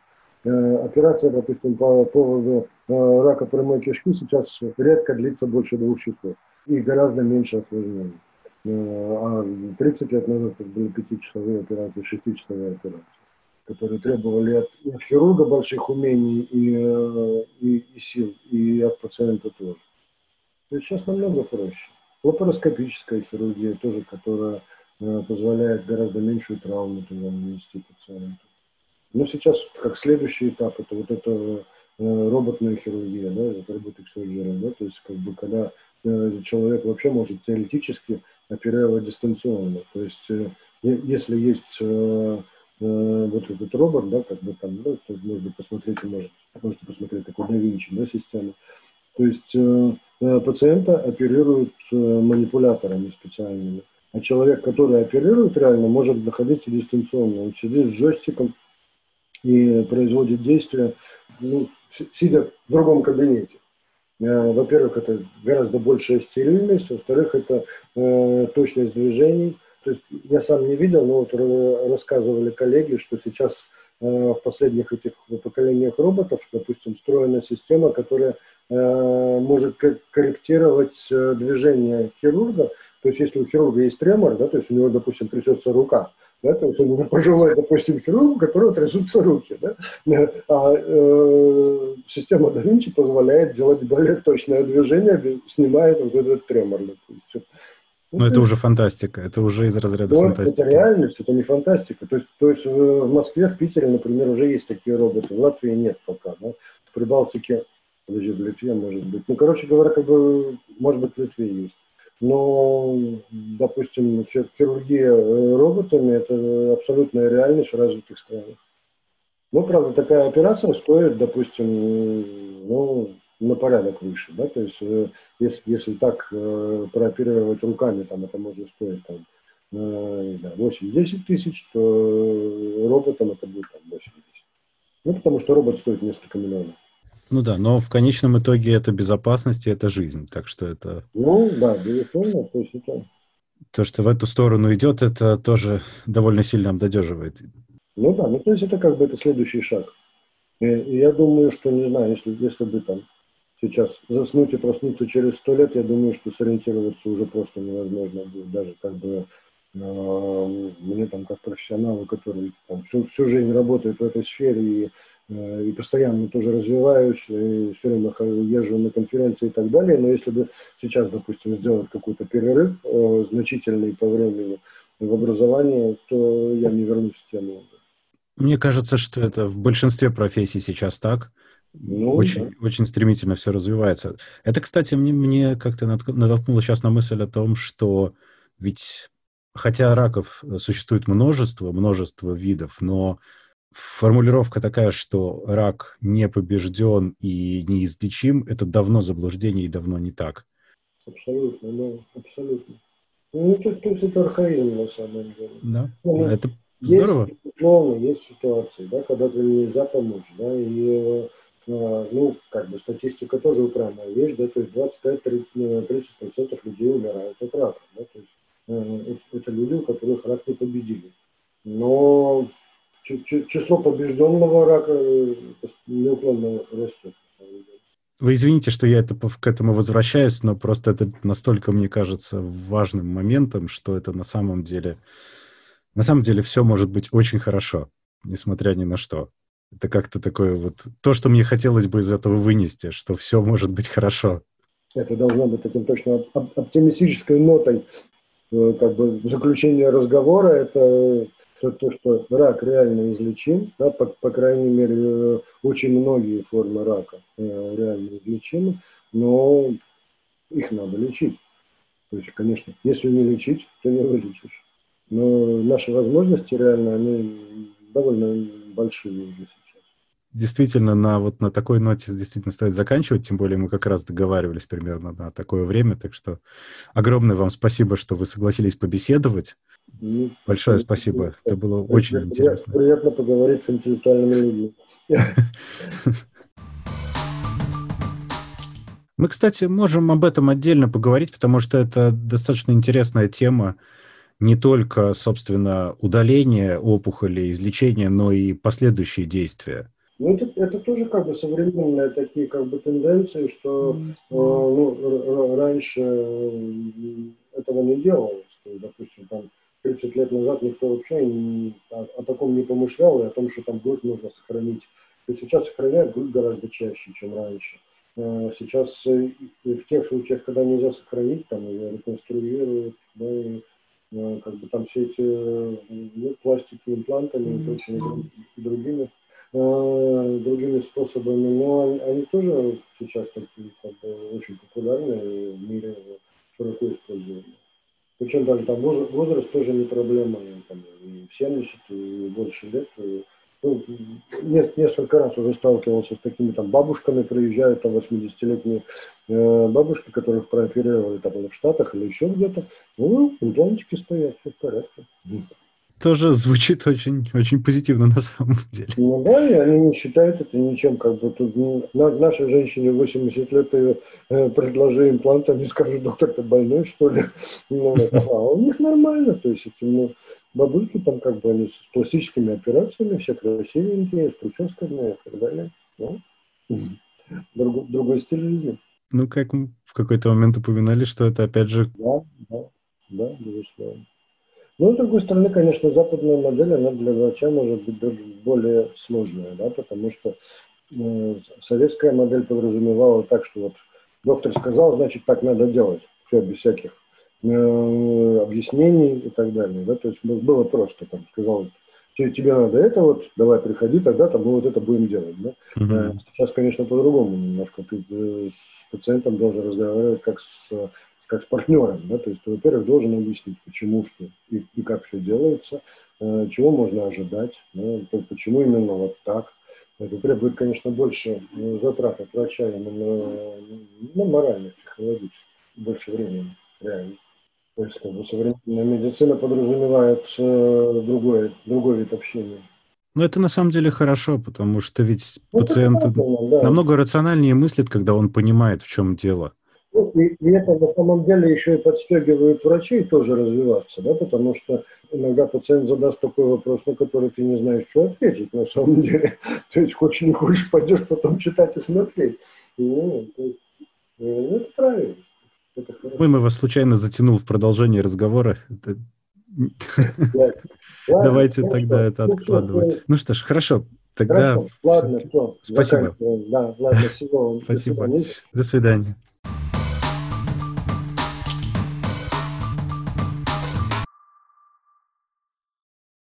[SPEAKER 2] Э, операция, допустим, по поводу э, рака прямой кишки сейчас редко длится больше двух часов и гораздо меньше осложнений. Э, а 30 лет назад это были пятичасовые операции, шестичасовые операции, которые требовали от, хирурга больших умений и, и, и сил, и от пациента тоже. То есть сейчас намного проще. Лапароскопическая хирургия тоже, которая позволяет гораздо меньшую травму нанести пациенту. Но сейчас, как следующий этап, это вот это э, роботная хирургия, да, это роботик да, то есть как бы когда э, человек вообще может теоретически оперировать дистанционно. То есть э, если есть э, э, вот этот робот, да, как бы там, да, то можно посмотреть, может, можете посмотреть такой да Винчи, да, систему. То есть э, э, пациента оперируют э, манипуляторами специальными. А человек, который оперирует реально, может находиться дистанционно. Он сидит с джойстиком, и производит действия, ну, сидя в другом кабинете. Э, во-первых, это гораздо большая стерильность, во-вторых, это э, точность движений. То есть я сам не видел, но вот рассказывали коллеги, что сейчас э, в последних этих поколениях роботов, допустим, встроена система, которая может корректировать движение хирурга. То есть если у хирурга есть тремор, да, то есть у него, допустим, трясется рука, да, то есть он пожилой, допустим, хирург, у которого трясутся руки. Да? А э, система да Винчи позволяет делать более точное движение, снимает вот этот тремор. Допустим.
[SPEAKER 1] Но это уже фантастика, это уже из разряда Но фантастики.
[SPEAKER 2] Это реальность, это не фантастика. То есть, то есть в Москве, в Питере, например, уже есть такие роботы, в Латвии нет пока. Да? В Прибалтике, подожди, в Литве может быть. Ну, короче говоря, как бы, может быть, в Литве есть но, допустим, хирургия э, роботами – это абсолютная реальность в развитых странах. Ну, правда, такая операция стоит, допустим, ну, на порядок выше, да, то есть э, если, если так э, прооперировать руками, там это может стоить там, э, да, 8-10 тысяч, то роботом это будет там 8-10. Ну, потому что робот стоит несколько миллионов.
[SPEAKER 1] Ну да, но в конечном итоге это безопасность и это жизнь, так что это...
[SPEAKER 2] Ну да, безусловно, то есть это...
[SPEAKER 1] То, что в эту сторону идет, это тоже довольно сильно обнадеживает.
[SPEAKER 2] Ну да, ну то есть это как бы это следующий шаг. И, и я думаю, что, не знаю, если, если бы там сейчас заснуть и проснуться через сто лет, я думаю, что сориентироваться уже просто невозможно будет. Даже как бы э, мне там как профессионалу, который там, всю, всю жизнь работает в этой сфере и и постоянно тоже развиваюсь, и все время езжу на конференции и так далее, но если бы сейчас, допустим, сделать какой-то перерыв э, значительный по времени в образовании, то я не вернусь в тему.
[SPEAKER 1] Мне кажется, что это в большинстве профессий сейчас так. Ну, очень, да. очень стремительно все развивается. Это, кстати, мне, мне как-то натолкнуло сейчас на мысль о том, что ведь хотя раков существует множество, множество видов, но формулировка такая, что рак не побежден и неизлечим, это давно заблуждение и давно не так.
[SPEAKER 2] Абсолютно, да, абсолютно. Ну, это, то есть это архаизм на самом деле.
[SPEAKER 1] Да, ну, это здорово.
[SPEAKER 2] Есть ситуации, есть ситуации, да, когда ты нельзя помочь, да, и а, ну, как бы статистика тоже упрямая вещь, да, то есть 25-30% э, людей умирают от рака, да, то есть э, это, это люди, у которых рак не победили. Но число побежденного рака э, неуклонно растет.
[SPEAKER 1] Вы извините, что я это, к этому возвращаюсь, но просто это настолько, мне кажется, важным моментом, что это на самом деле... На самом деле все может быть очень хорошо, несмотря ни на что. Это как-то такое вот... То, что мне хотелось бы из этого вынести, что все может быть хорошо.
[SPEAKER 2] Это должно быть таким точно оптимистической нотой э, как бы заключение разговора это то, то, что рак реально излечим, да, по, по крайней мере, э, очень многие формы рака э, реально излечимы, но их надо лечить. То есть, конечно, если не лечить, то не вылечишь. Но наши возможности реально, они довольно большие уже сейчас.
[SPEAKER 1] Действительно, на вот на такой ноте действительно стоит заканчивать, тем более мы как раз договаривались примерно на такое время, так что огромное вам спасибо, что вы согласились побеседовать. Большое спасибо, это было очень
[SPEAKER 2] приятно,
[SPEAKER 1] интересно.
[SPEAKER 2] Приятно поговорить с интеллектуальными людьми.
[SPEAKER 1] Мы, кстати, можем об этом отдельно поговорить, потому что это достаточно интересная тема. Не только, собственно, удаление опухоли, излечение, но и последующие действия.
[SPEAKER 2] Ну, это, это тоже как бы современные такие как бы тенденции, что mm-hmm. э, ну, раньше этого не делалось. То есть, допустим, там 30 лет назад никто вообще не, о, о таком не помышлял, и о том, что там грудь можно сохранить. То есть сейчас сохраняют грудь гораздо чаще, чем раньше. Э, сейчас э, в тех случаях, когда нельзя сохранить, там ее реконструируют, да, и э, как бы там все эти ну, пластики, имплантами и прочими другими, другими способами, но они, они тоже сейчас такие, как бы, очень популярны в мире широко используемы. Причем даже там возраст, тоже не проблема, там, и в 70, и больше лет, и ну, несколько раз уже сталкивался с такими там бабушками, приезжают там 80-летние э, бабушки, которых прооперировали там в Штатах или еще где-то. Ну, имплантики стоят, все в порядке.
[SPEAKER 1] Тоже звучит очень, очень позитивно на самом деле.
[SPEAKER 2] Ну да, и они не считают это ничем, как бы тут на, нашей женщине 80 лет э, предложи имплант, они скажут, доктор, ты больной, что ли? Ну, а у них нормально, то есть, ну, бабульки там как бы они с пластическими операциями, все красивенькие, с прическами и так далее. Ну, друг, другой стиль жизни.
[SPEAKER 1] Ну, как в какой-то момент упоминали, что это опять же...
[SPEAKER 2] Да, да, да, безусловно. Но, с другой стороны, конечно, западная модель, она для врача может быть более сложная, да, потому что э, советская модель подразумевала так, что вот доктор сказал, значит, так надо делать. Все, без всяких Э, объяснений и так далее. Да? То есть было просто, там, сказал, тебе надо это вот, давай приходи, тогда там мы вот это будем делать. Да? Uh-huh. Сейчас, конечно, по-другому немножко. Ты э, с пациентом должен разговаривать как с, как с партнером. Да? То есть ты, во-первых, должен объяснить, почему что и, и как все делается, чего можно ожидать, да? почему именно вот так. Это требует, конечно, больше затрат от врача именно ну, моральных, психологических, больше времени, реально. То есть как бы, современная медицина подразумевает э, другой, другой вид общения.
[SPEAKER 1] Ну, это на самом деле хорошо, потому что ведь ну, пациент да. намного рациональнее мыслит, когда он понимает, в чем дело.
[SPEAKER 2] Ну, и, и это на самом деле еще и подстегивает врачей тоже развиваться, да, потому что иногда пациент задаст такой вопрос, на который ты не знаешь, что ответить на самом деле. То есть хочешь не хочешь, пойдешь потом читать и смотреть. Ну, то есть, ну, это правильно.
[SPEAKER 1] Ой, вас случайно затянул в продолжение разговора. Давайте тогда это откладывать. Ну что ж, хорошо. Тогда
[SPEAKER 2] Ладно, все.
[SPEAKER 1] Спасибо.
[SPEAKER 2] Да, ладно, всего.
[SPEAKER 1] Спасибо. До свидания.